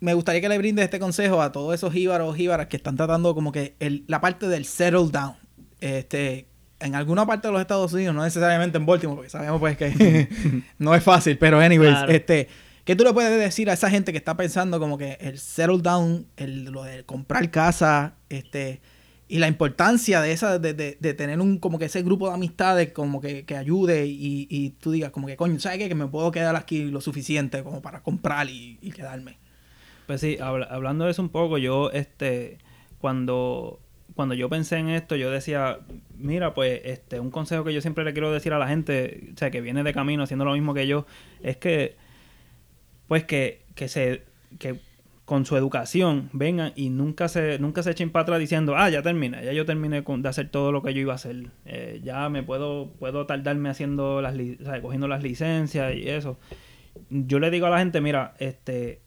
me gustaría que le brindes este consejo a todos esos jíbaros o jíbaras que están tratando como que el, la parte del settle down. Este, en alguna parte de los Estados Unidos, no necesariamente en Baltimore, porque sabemos pues que no es fácil, pero anyways, Claro. este, ¿qué tú le puedes decir a esa gente que está pensando como que el settle down, el, lo de comprar casa, este, y la importancia de esa, de, de, tener un, como que ese grupo de amistades como que, que ayude y, y tú digas como que, coño, ¿sabes qué? Que me puedo quedar aquí lo suficiente como para comprar y, y quedarme. Pues sí, habla- hablando de eso un poco, yo, este, cuando, cuando yo pensé en esto, yo decía, mira, pues, este, un consejo que yo siempre le quiero decir a la gente, o sea, que viene de camino haciendo lo mismo que yo, es que, pues, que, que se, que con su educación vengan y nunca se, nunca se echen para atrás diciendo, ah, ya terminé, ya yo terminé con- de hacer todo lo que yo iba a hacer, Eh, ya me puedo, puedo tardarme haciendo las, cogiendo las licencias y eso. Yo le digo a la gente, mira, este,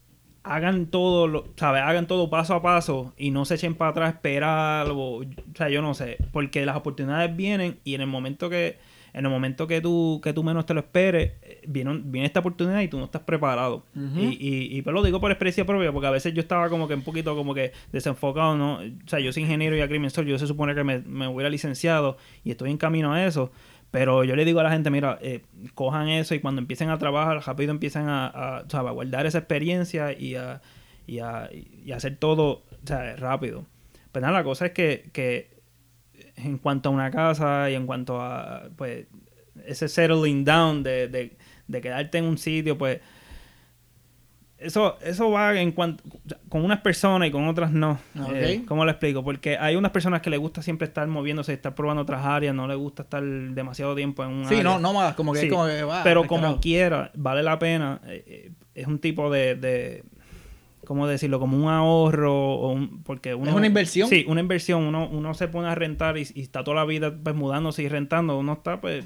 hagan todo, lo, ¿sabes? Hagan todo paso a paso y no se echen para atrás esperar o, o sea, yo no sé, porque las oportunidades vienen y en el momento que en el momento que tú que tú menos te lo esperes, viene, un- viene esta oportunidad y tú no estás preparado. Y, y, y pues lo digo por experiencia propia, porque a veces yo estaba como que un poquito como que desenfocado, ¿no? O sea, yo soy ingeniero y agrimensor, yo se supone que me, me hubiera licenciado y estoy en camino a eso. Pero yo le digo a la gente, mira, eh, cojan eso y cuando empiecen a trabajar, rápido empiezan a, a, o sea, a guardar esa experiencia y a, y a, y a hacer todo o sea, rápido. Pues nada, la cosa es que, que en cuanto a una casa y en cuanto a pues ese settling down de, de, de quedarte en un sitio, pues eso, eso va en cuanto con unas personas y con otras no. Ok. Eh, ¿Cómo lo explico? Porque hay unas personas que les gusta siempre estar moviéndose, estar probando otras áreas, no les gusta estar demasiado tiempo en un Sí, área. no, no más, como que, Sí, como que va. pero como quiera, vale la pena. eh, eh, es un tipo de, de ¿cómo decirlo? Como un ahorro o un, porque uno, ¿Es una inversión? Sí, una inversión. Uno, uno se pone a rentar y, y está toda la vida pues mudándose y rentando. Uno está pues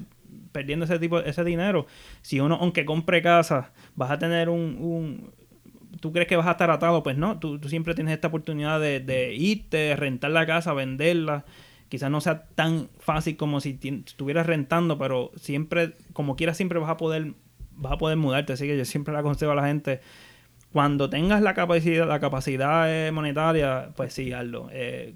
perdiendo ese tipo, ese dinero. Si uno, aunque compre casa, vas a tener un, un tú crees que vas a estar atado, pues no, tú, tú siempre tienes esta oportunidad de, de, irte, rentar la casa, venderla. Quizás no sea tan fácil como si estuvieras rentando, pero siempre, como quieras, siempre vas a poder, vas a poder mudarte. Así que yo siempre le aconsejo a la gente, cuando tengas la capacidad, la capacidad eh, monetaria, pues sí, hazlo. Eh,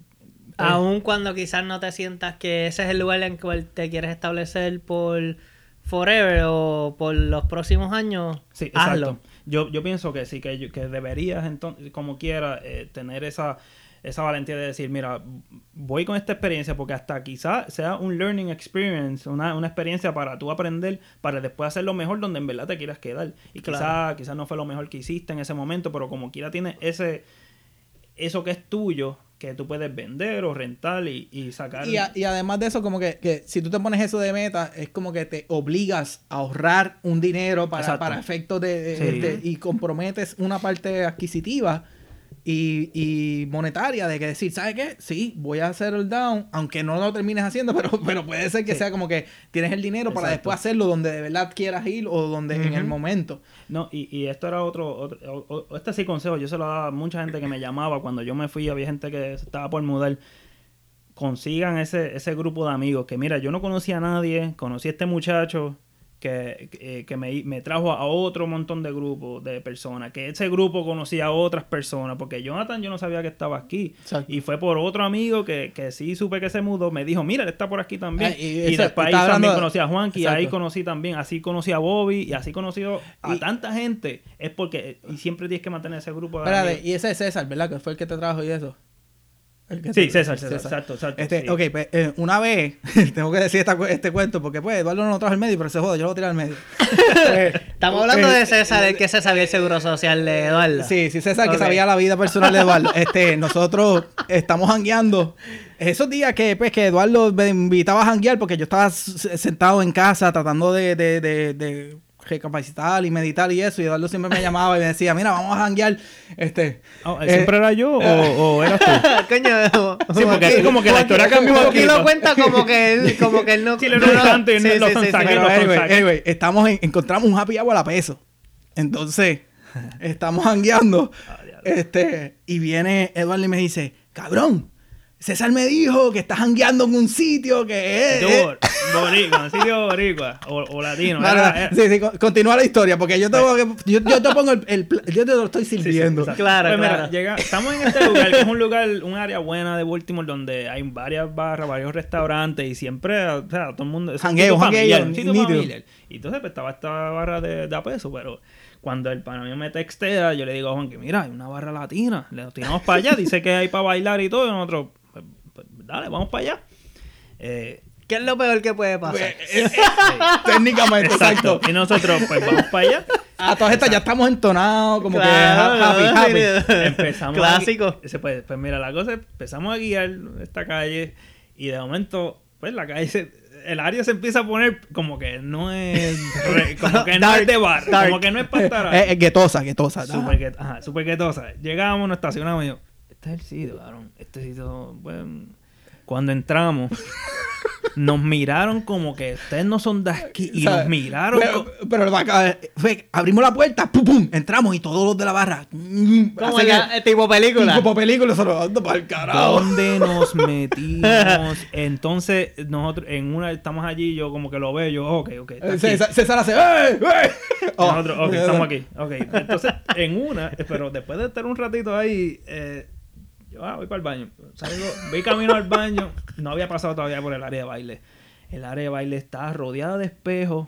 Aún cuando quizás no te sientas que ese es el lugar en el que te quieres establecer por forever o por los próximos años, sí, hazlo. Yo, yo pienso que sí, que, que deberías, entonces, como quiera, eh, tener esa, esa valentía de decir, mira, voy con esta experiencia porque hasta quizás sea un learning experience, una, una, experiencia para tú aprender, para después hacer lo mejor donde en verdad te quieras quedar. Y quizás quizá no fue lo mejor que hiciste en ese momento, pero como quiera tienes ese, eso que es tuyo, que tú puedes vender o rentar y, y sacar. Y, y, además de eso, como que, que, si tú te pones eso de meta, es como que te obligas a ahorrar un dinero para, para efectos de, de, y comprometes una parte adquisitiva y, y, monetaria de que decir, ¿sabes qué? Sí, voy a hacer el down, aunque no lo termines haciendo, pero, pero puede ser que sea como que tienes el dinero para después hacerlo donde de verdad quieras ir o donde en el momento. No, y, y esto era otro, otro, este sí consejo, yo se lo daba a mucha gente que me llamaba cuando yo me fui, había gente que estaba por mudar. Consigan ese, ese grupo de amigos que mira, yo no conocía a nadie, conocí a este muchacho, que, que me, me, trajo a otro montón de grupos de personas, que ese grupo conocía a otras personas, porque Jonathan yo no sabía que estaba aquí. Y fue por otro amigo que, que sí supe que se mudó, me dijo, mira, él está por aquí también. Ah, y, después ahí también conocí a Juanqui, ahí conocí también, así conocí a Bobby y así conocí a tanta gente. Es porque, y siempre tienes que mantener ese grupo de Espérate, y ese es César, ¿verdad? Que fue el que te trajo y eso. Sí, César, César, exacto, exacto. Este, Ok, pues, eh, una vez, tengo que decir este cuento, porque pues Eduardo no lo trajo al medio, pero se joda, yo lo voy a tirar al medio. Pues, Estamos hablando de César, el que se sabía el seguro social de Eduardo. Sí, sí, César, que sabía la vida personal de Eduardo. Este, nosotros estamos jangueando. Esos días que, pues, que Eduardo me invitaba a janguear, porque yo estaba sentado en casa tratando de, de, de recapacitar y meditar y eso. Y Eduardo siempre me llamaba y me decía, mira, vamos a janguear. Este, oh, ¿Siempre era yo o, o eras tú? Coño, sí, porque es como que la historia cambió un poquito. lo cuenta como que él, como que él no... Sí, no, no, tanto y sí, no, sí, sí, anyway, anyway, estamos en, encontramos un happy hour a peso. Entonces, estamos jangueando. este, y viene Eduardo y me dice, cabrón, César me dijo que estás jangueando en un sitio que es. boricua, un sitio boricua o, latino. Sí, sí, continúa la historia, porque yo, tengo que, yo, yo te pongo el, Yo te lo estoy sirviendo. claro, pues claro. Mira, llega, estamos en este lugar, que es un lugar, un área buena de Baltimore, donde hay varias barras, varios restaurantes y siempre, o sea, todo el mundo. Jangueo, jangueo. Y entonces pues, estaba esta barra de, de a peso, pero cuando el pana me textea, yo le digo a Juan que mira, hay una barra latina, le tiramos para allá, dice que hay para bailar y todo, y nosotros dale, vamos para allá. Eh, ¿Qué es lo peor que puede pasar? Pues, eh, técnicamente, exacto. Y nosotros, pues vamos para allá. A todas estas ya estamos entonados, como que happy, happy. Empezamos Clásico. pues, pues mira, la cosa empezamos a guiar esta calle y de momento, pues la calle se, el área se empieza a poner como que no es como que no es de bar, como que no es para estar ahí. Es, guetosa, guetosa. Súper guetosa. Llegamos, nos estacionamos y yo, este es el sitio, cabrón. Este sitio, bueno cuando entramos, nos miraron como que ustedes no son de aquí. Y nos miraron. Pero, fue, abrimos la puerta, pum, pum, entramos y todos los de la barra. Mm, como ya, tipo película. Tipo película, solo para el carajo. ¿Dónde nos metimos? Entonces, nosotros en una estamos allí, yo como que lo veo, yo, ok, ok. César, César hace, ¡eh! ¡eh! nosotros, ok, estamos aquí. Ok. Entonces, en una, pero después de estar un ratito ahí, eh, ah, voy para el baño. Salgo, voy camino al baño. No había pasado todavía por el área de baile. El área de baile está rodeada de espejos.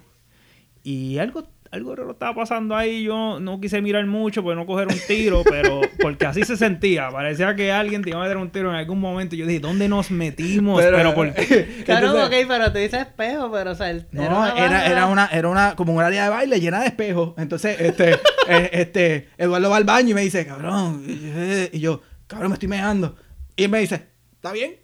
Y algo, algo estaba pasando ahí. Yo no quise mirar mucho por no coger un tiro, pero porque así se sentía. Parecía que alguien te iba a meter un tiro en algún momento. Yo dije, ¿dónde nos metimos? Pero, por Claro, ok, pero te dice espejo, pero o sea, no, era, era, una, era una, como un área de baile llena de espejos. Entonces, este, eh, este, Eduardo va al baño y me dice, cabrón. Y yo, cabrón, me estoy meando. Y él me dice, ¿está bien?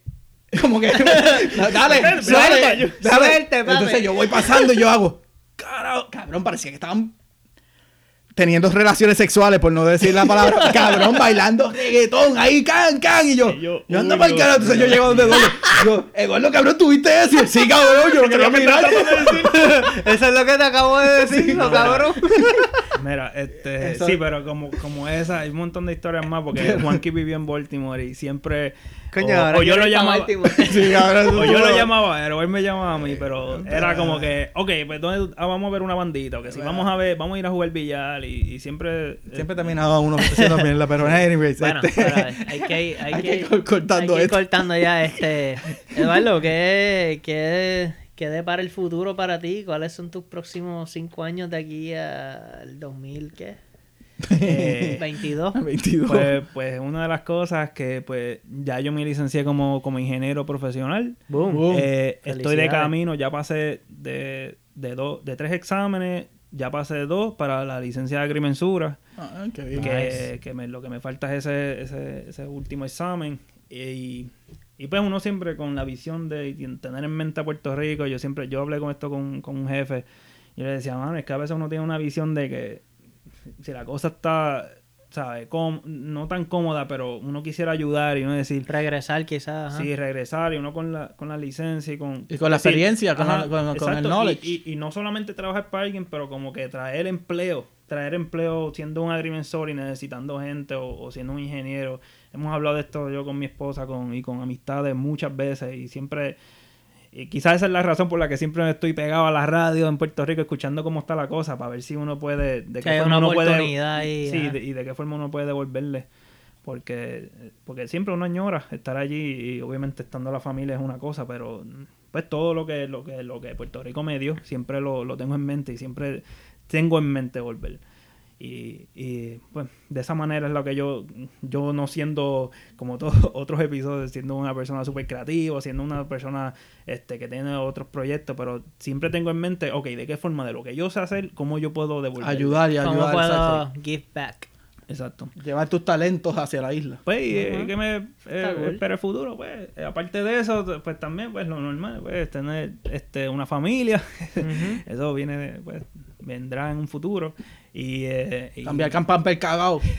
Como que, dale, suerte, dale. Entonces yo voy pasando y yo hago, cabrón, parecía que estaban teniendo relaciones sexuales, por no decir la palabra, cabrón, bailando reggaetón, ahí, can, can, y yo, Y yo, yo, ando para el carajo, entonces yo llego donde Eduardo, yo, Eduardo, cabrón, ¿tuviste eso? Sí, cabrón, yo lo quería mirar. Eso es lo que te acabo de decir, cabrón. Mira, este, Eso- sí, pero como, como esa, hay un montón de historias más porque Juanqui vivió en Baltimore y siempre Coño, o, ahora o yo lo llamaba Baltimore. Sí, cabrón, o yo lo llamaba a él me llamaba a mí, pero era como que, ok, pues ¿dónde, ah, vamos a ver una bandita, o que si vamos a ver, vamos a ir a jugar billar y, y siempre Siempre terminaba uno haciendo mierda, pero anyways, Bueno, este, pero hay que ir, hay hay que ir- cortando hay que ir esto. cortando ya este Eduardo ¿qué, qué, qué depara el futuro para ti? ¿cuáles son tus próximos cinco años de aquí al 2000 qué? Eh, 22 22. pues, pues una de las cosas que pues ya yo me licencié como, como ingeniero profesional. boom, Boom. Eh, estoy de camino, ya pasé de, de, dos, de tres exámenes, ya pasé de dos para la licencia de agrimensura. Ah, qué bien. que, Nice. que me- lo que me falta es ese, ese, ese último examen. Y, y pues uno siempre con la visión de tener en mente a Puerto Rico, yo siempre, yo hablé con esto con, con un jefe, y yo le decía, mano, es que a veces uno tiene una visión de que si la cosa está, ¿sabes? Com- no tan cómoda, pero uno quisiera ayudar y uno decir, regresar quizás ajá. Sí, regresar y uno con la, con la licencia y con... Y con la decir, experiencia, con la- con- con el knowledge. Y, y- y no solamente trabajar para alguien, pero como que traer empleo. Traer empleo siendo un agrimensor y necesitando gente o, o siendo un ingeniero. Hemos hablado de esto yo con mi esposa con, y con amistades muchas veces y siempre... Y quizás esa es la razón por la que siempre estoy pegado a la radio en Puerto Rico escuchando cómo está la cosa para ver si uno puede... De qué forma uno puede- ahí, Sí, de- y de qué forma uno puede devolverle. Porque, porque siempre uno añora estar allí y obviamente estando la familia es una cosa, pero pues todo lo que, lo que, lo que Puerto Rico me dio, siempre lo, lo tengo en mente y siempre tengo en mente volver. Y, y pues de esa manera es lo que yo, yo no siendo como todos otros episodios, siendo una persona súper creativa, siendo una persona este, que tiene otros proyectos, pero siempre tengo en mente, ok, ¿de qué forma? De lo que yo sé hacer, ¿cómo yo puedo devolver? Ayudar y ¿cómo ayudar. puedo exacto. give back? Exacto. Llevar tus talentos hacia la isla. Pues, y, eh, que me eh, espera el futuro, pues, eh, aparte de eso, pues también, pues, lo normal, pues, tener este, una familia, eso viene, de, pues, vendrá en un futuro, y... eh, y- Cambiar campamper cagado.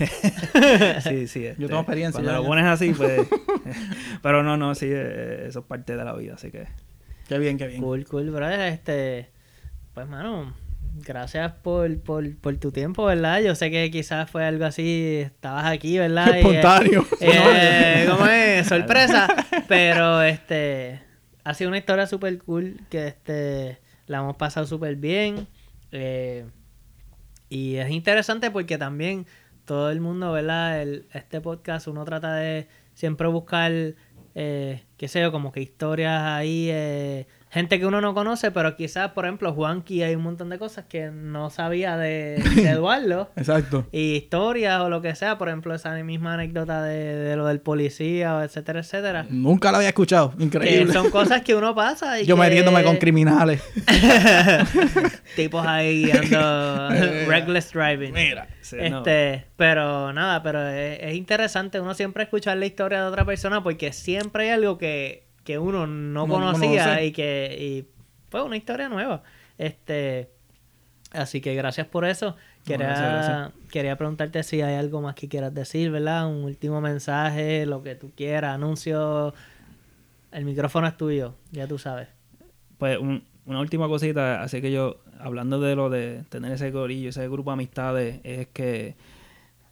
Sí, sí. este, tengo experiencia Cuando ya, lo ya. pones así, pues... pero no, no, sí, eh, eso es parte de la vida, así que... Qué bien, qué bien. Cool, cool, brother. Este, pues, mano, gracias por, por, por tu tiempo, ¿verdad? Yo sé que quizás fue algo así, estabas aquí, ¿verdad? Y, eh, Espontáneo. eh, ¿Cómo es? Sorpresa. Pero, este, ha sido una historia súper cool que, este, la hemos pasado súper bien. Eh, y es interesante porque también todo el mundo, ¿verdad? El, este podcast uno trata de siempre buscar, eh, qué sé yo, como que historias ahí, eh, gente que uno no conoce, pero quizás, por ejemplo, Juanqui hay un montón de cosas que no sabía de, de Eduardo. Exacto. Y historias o lo que sea, por ejemplo, esa misma anécdota de, de lo del policía, etcétera, etcétera. Nunca lo había escuchado. Que Increíble. son cosas que uno pasa y Yo que... metiéndome con criminales. Tipos ahí guiando reckless driving. Mira. sí, no. Este, pero nada, pero es, es interesante uno siempre escuchar la historia de otra persona porque siempre hay algo que, que uno no No conocía y que y pues una historia nueva. Este, así que gracias por eso. Quería, gracias, gracias. quería preguntarte si hay algo más que quieras decir, ¿verdad? Un último mensaje, lo que tú quieras, anuncio. El micrófono es tuyo, ya tú sabes. Pues un- una última cosita, así que yo, hablando de lo de tener ese gorillo, ese grupo de amistades, es que,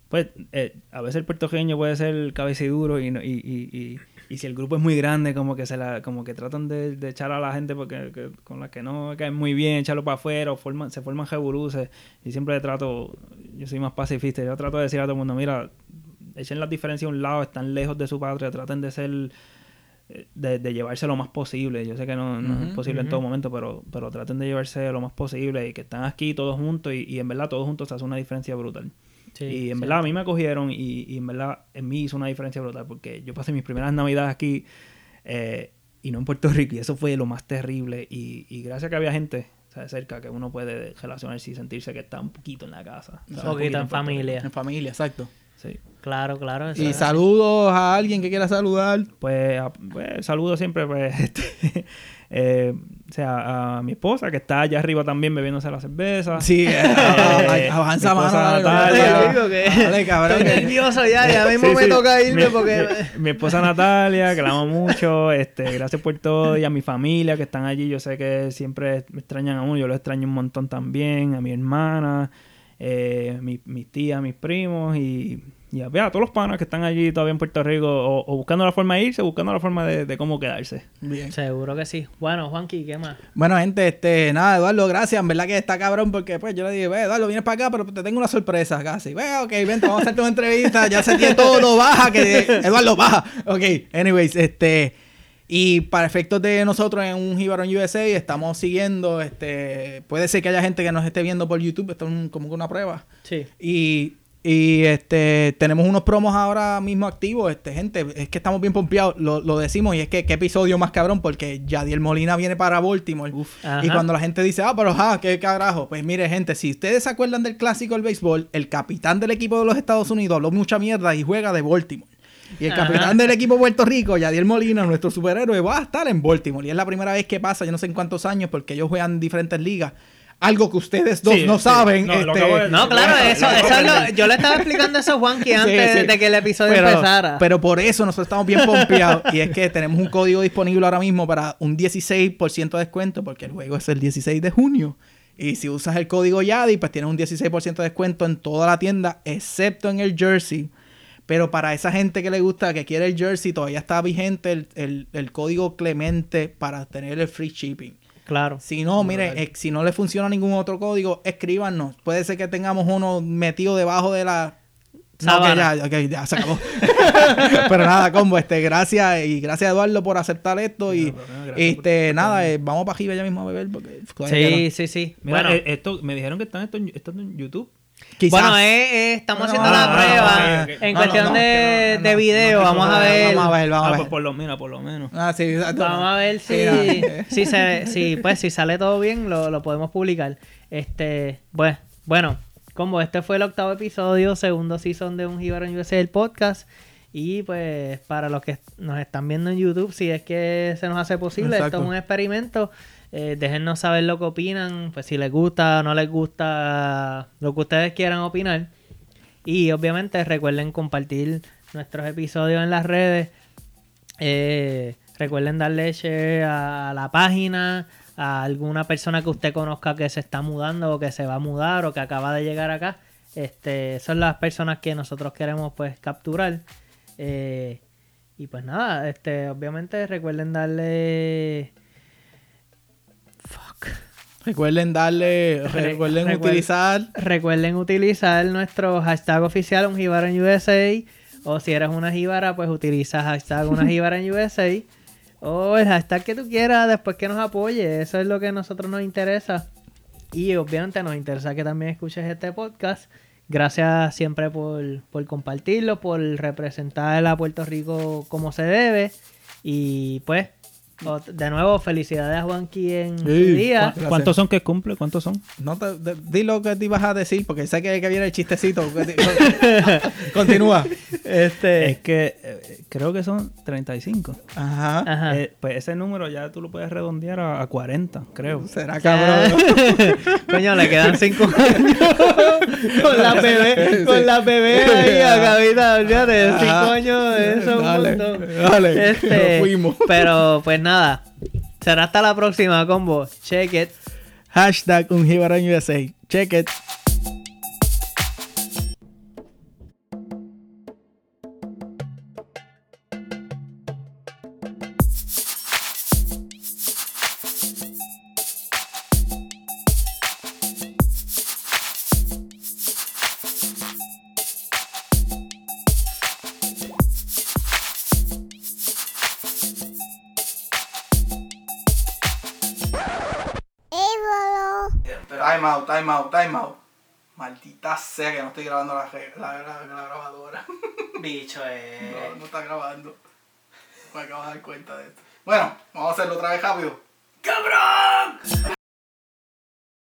pues, eh, a veces el puertorriqueño puede ser cabeciduro y, y, y, y, y si el grupo es muy grande, como que se la, como que tratan de, de echar a la gente porque que- con la que no caen muy bien, echarlo para afuera, o forman, se forman jeburuces, y siempre trato, yo soy más pacifista, yo trato de decir a todo el mundo, mira, echen las diferencias a un lado, están lejos de su patria, traten de ser de, de llevarse lo más posible. Yo sé que no, no es posible en todo momento, pero, pero traten de llevarse lo más posible y que están aquí todos juntos y, y en verdad todos juntos hace una diferencia brutal. Sí, y en sí. verdad a mí me acogieron y, y en verdad en mí hizo una diferencia brutal porque yo pasé mis primeras navidades aquí eh, y no en Puerto Rico y eso fue lo más terrible y, y gracias a que había gente ¿sabes? cerca que uno puede relacionarse y sentirse que está un poquito en la casa. ¿sabes? Un poquito en familia. En familia, exacto. Sí. Claro, claro. Y saludos a alguien que quiera saludar. Pues, a- pues, saludo siempre, pues, este, eh, o sea, a mi esposa que está allá arriba también bebiéndose la cerveza. Sí, eh, Eh, avanza mi mano. Natalia. digo que- Dale, cabrón. Estoy nervioso ya, ya mismo Sí, me sí. toca irme Mi- porque... Mi, mi esposa Natalia, que la amo mucho, este, gracias por todo, y a mi familia que están allí, yo sé que siempre me extrañan a uno, yo lo extraño un montón también, a mi hermana, eh, mi- mis tías, mis primos, y, y a, a todos los panas que están allí todavía en Puerto Rico, o, o buscando la forma de irse, buscando la forma de, de cómo quedarse. Bien. Seguro que sí. Bueno, Juanqui, ¿qué más? Bueno, gente, este, nada, Eduardo, gracias. En verdad que está cabrón porque pues yo le dije, ve, Eduardo, vienes para acá, pero te tengo una sorpresa casi. Ve, ok, vente, vamos a hacerte una entrevista. Ya se tiene todo, baja, que Eduardo, baja. Ok, anyways, este. Y para efectos de nosotros en un Jibarón USA, estamos siguiendo, este, puede ser que haya gente que nos esté viendo por YouTube, esto es un- como que una prueba. Sí. Y, y este tenemos unos promos ahora mismo activos, este, gente, es que estamos bien pompeados, lo, lo decimos, y es que qué episodio más cabrón, porque Yadiel Molina viene para Baltimore. Y cuando la gente dice, ah, pero ja, qué carajo. Pues mire, gente, si ustedes se acuerdan del clásico del béisbol, el capitán del equipo de los Estados Unidos habló mucha mierda y juega de Baltimore. Y el Ajá. capitán del equipo de Puerto Rico, Yadiel Molina, nuestro superhéroe, va a estar en Baltimore. Y es la primera vez que pasa, yo no sé en cuántos años, porque ellos juegan en diferentes ligas. Algo que ustedes dos Sí, no sí. saben. No, este, de- No, claro, eso, eso es lo- yo le estaba explicando eso a Juanqui antes Sí, sí. de que el episodio pero, empezara. Pero por eso nosotros estamos bien pompeados. y es que tenemos un código disponible ahora mismo para un 16% de descuento, porque el juego es el 16 de junio. Y si usas el código YADI, pues tienes un 16% de descuento en toda la tienda, excepto en el jersey. Pero para esa gente que le gusta, que quiere el jersey, todavía está vigente el, el- el código Clemente para tener el free shipping. Claro. Si no, mire, eh, si no le funciona ningún otro código, escríbanos. Puede ser que tengamos uno metido debajo de la... No, que ya, ok, ya se acabó. Pero nada, combo, este, gracias y gracias Eduardo por aceptar esto y No, no, gracias este, por- nada, eh, vamos para arriba ya mismo a beber porque Sí, no. sí, sí. Mira, bueno, eh, esto, me dijeron que están esto esto en YouTube. Quizás. bueno eh, eh, estamos haciendo no, la no, prueba ok. en cuestión de, video. vamos a ver. Vamos a ver, vamos ah, a pues ver. por lo menos, por lo menos. Ah, sí, exacto. Vamos a ver si, si, se, si, pues, si sale todo bien, lo, lo podemos publicar. Este, pues, bueno, como este fue el octavo episodio, segundo season de un Jibarón USA el podcast. Y pues, para los que nos están viendo en YouTube, si es que se nos hace posible, Exacto. esto es un experimento. Eh, saber lo que opinan, pues si les gusta o no les gusta, lo que ustedes quieran opinar. Y obviamente recuerden compartir nuestros episodios en las redes. Eh, recuerden darle share a la página, a alguna persona que usted conozca que se está mudando o que se va a mudar o que acaba de llegar acá. Este, son las personas que nosotros queremos pues capturar. Eh, y pues nada, este, obviamente recuerden darle. Recuerden darle, Re- recuerden recuer- utilizar Recuerden utilizar nuestro hashtag oficial, un Jíbaro en USA. O si eres una jíbara, pues utiliza hashtag una jíbara en USA. O el hashtag que tú quieras después que nos apoye. Eso es lo que a nosotros nos interesa. Y obviamente nos interesa que también escuches este podcast. Gracias siempre por, por compartirlo, por representar a Puerto Rico como se debe. Y pues, de nuevo, felicidades a Juanqui en su Sí, día. ¿Cuántos son que cumple? ¿Cuántos son? No te, de- di lo que te ibas a decir, porque sé que, que viene el chistecito. Continúa. Este. Es que eh, creo que son 35. Ajá. Ajá. Eh, pues ese número ya tú lo puedes redondear a, a 40, creo. Será cabrón. Coño, le quedan cinco años con la bebé, con la bebé ahí a cabita, olvídate, cinco Ajá. años, eso es un montón. dale, Este, nos fuimos. Pero pues nada, será hasta la próxima combo. Check it. Hashtag un USA. Check it. Sea que no estoy grabando la, la, la- la grabadora. Bicho, eh. No, no está grabando. Me acabo de dar cuenta de esto. Bueno, vamos a hacerlo otra vez rápido. ¡Cabrón!